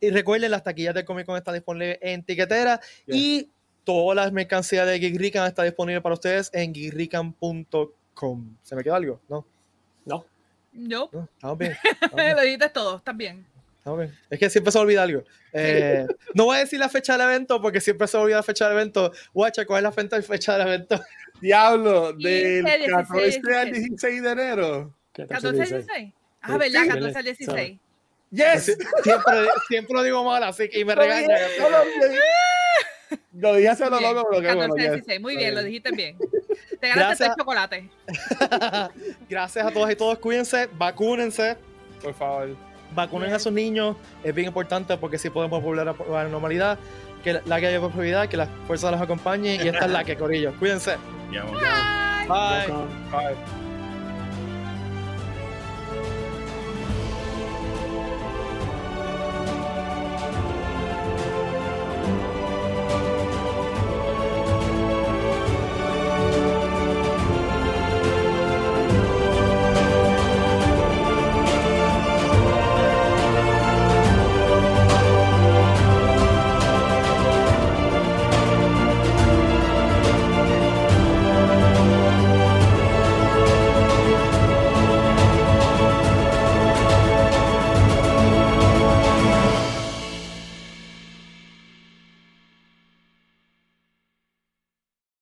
y recuerden, las taquillas de Comic Con están disponibles en tiquetera Yes. y todas las mercancías de Geek Rican está disponible para ustedes en geekrican.com. ¿Se me quedó algo? No, No. Nope. no, estamos bien. <laughs> estamos bien, Lo dijiste todo, estás bien. Es que siempre se olvida algo. Eh, <laughs> no voy a decir la fecha del evento porque siempre se olvida la fecha del evento. Guacha, ¿cuál es la fecha- fecha del evento? <laughs> Diablo, 15, del 16, 14 al 16 de enero. 14 al 16. Ah, ¿verdad? Sí. 14 al 16. Yes. Siempre, siempre lo digo mal, así que y me regañan. lo dije- hace lo loco, pero 14 bueno. al yes. 16. Muy bien, lo dijiste bien. Te ganaste Gracias. tres chocolates. <laughs> Gracias a todas y todos. Cuídense, vacúnense. Por favor. Vacunen Bien. a sus niños, es bien importante porque si podemos volver a la normalidad, que la, que haya prosperidad, que las fuerzas los acompañen y esta es la que, Corillo. Cuídense. Bye.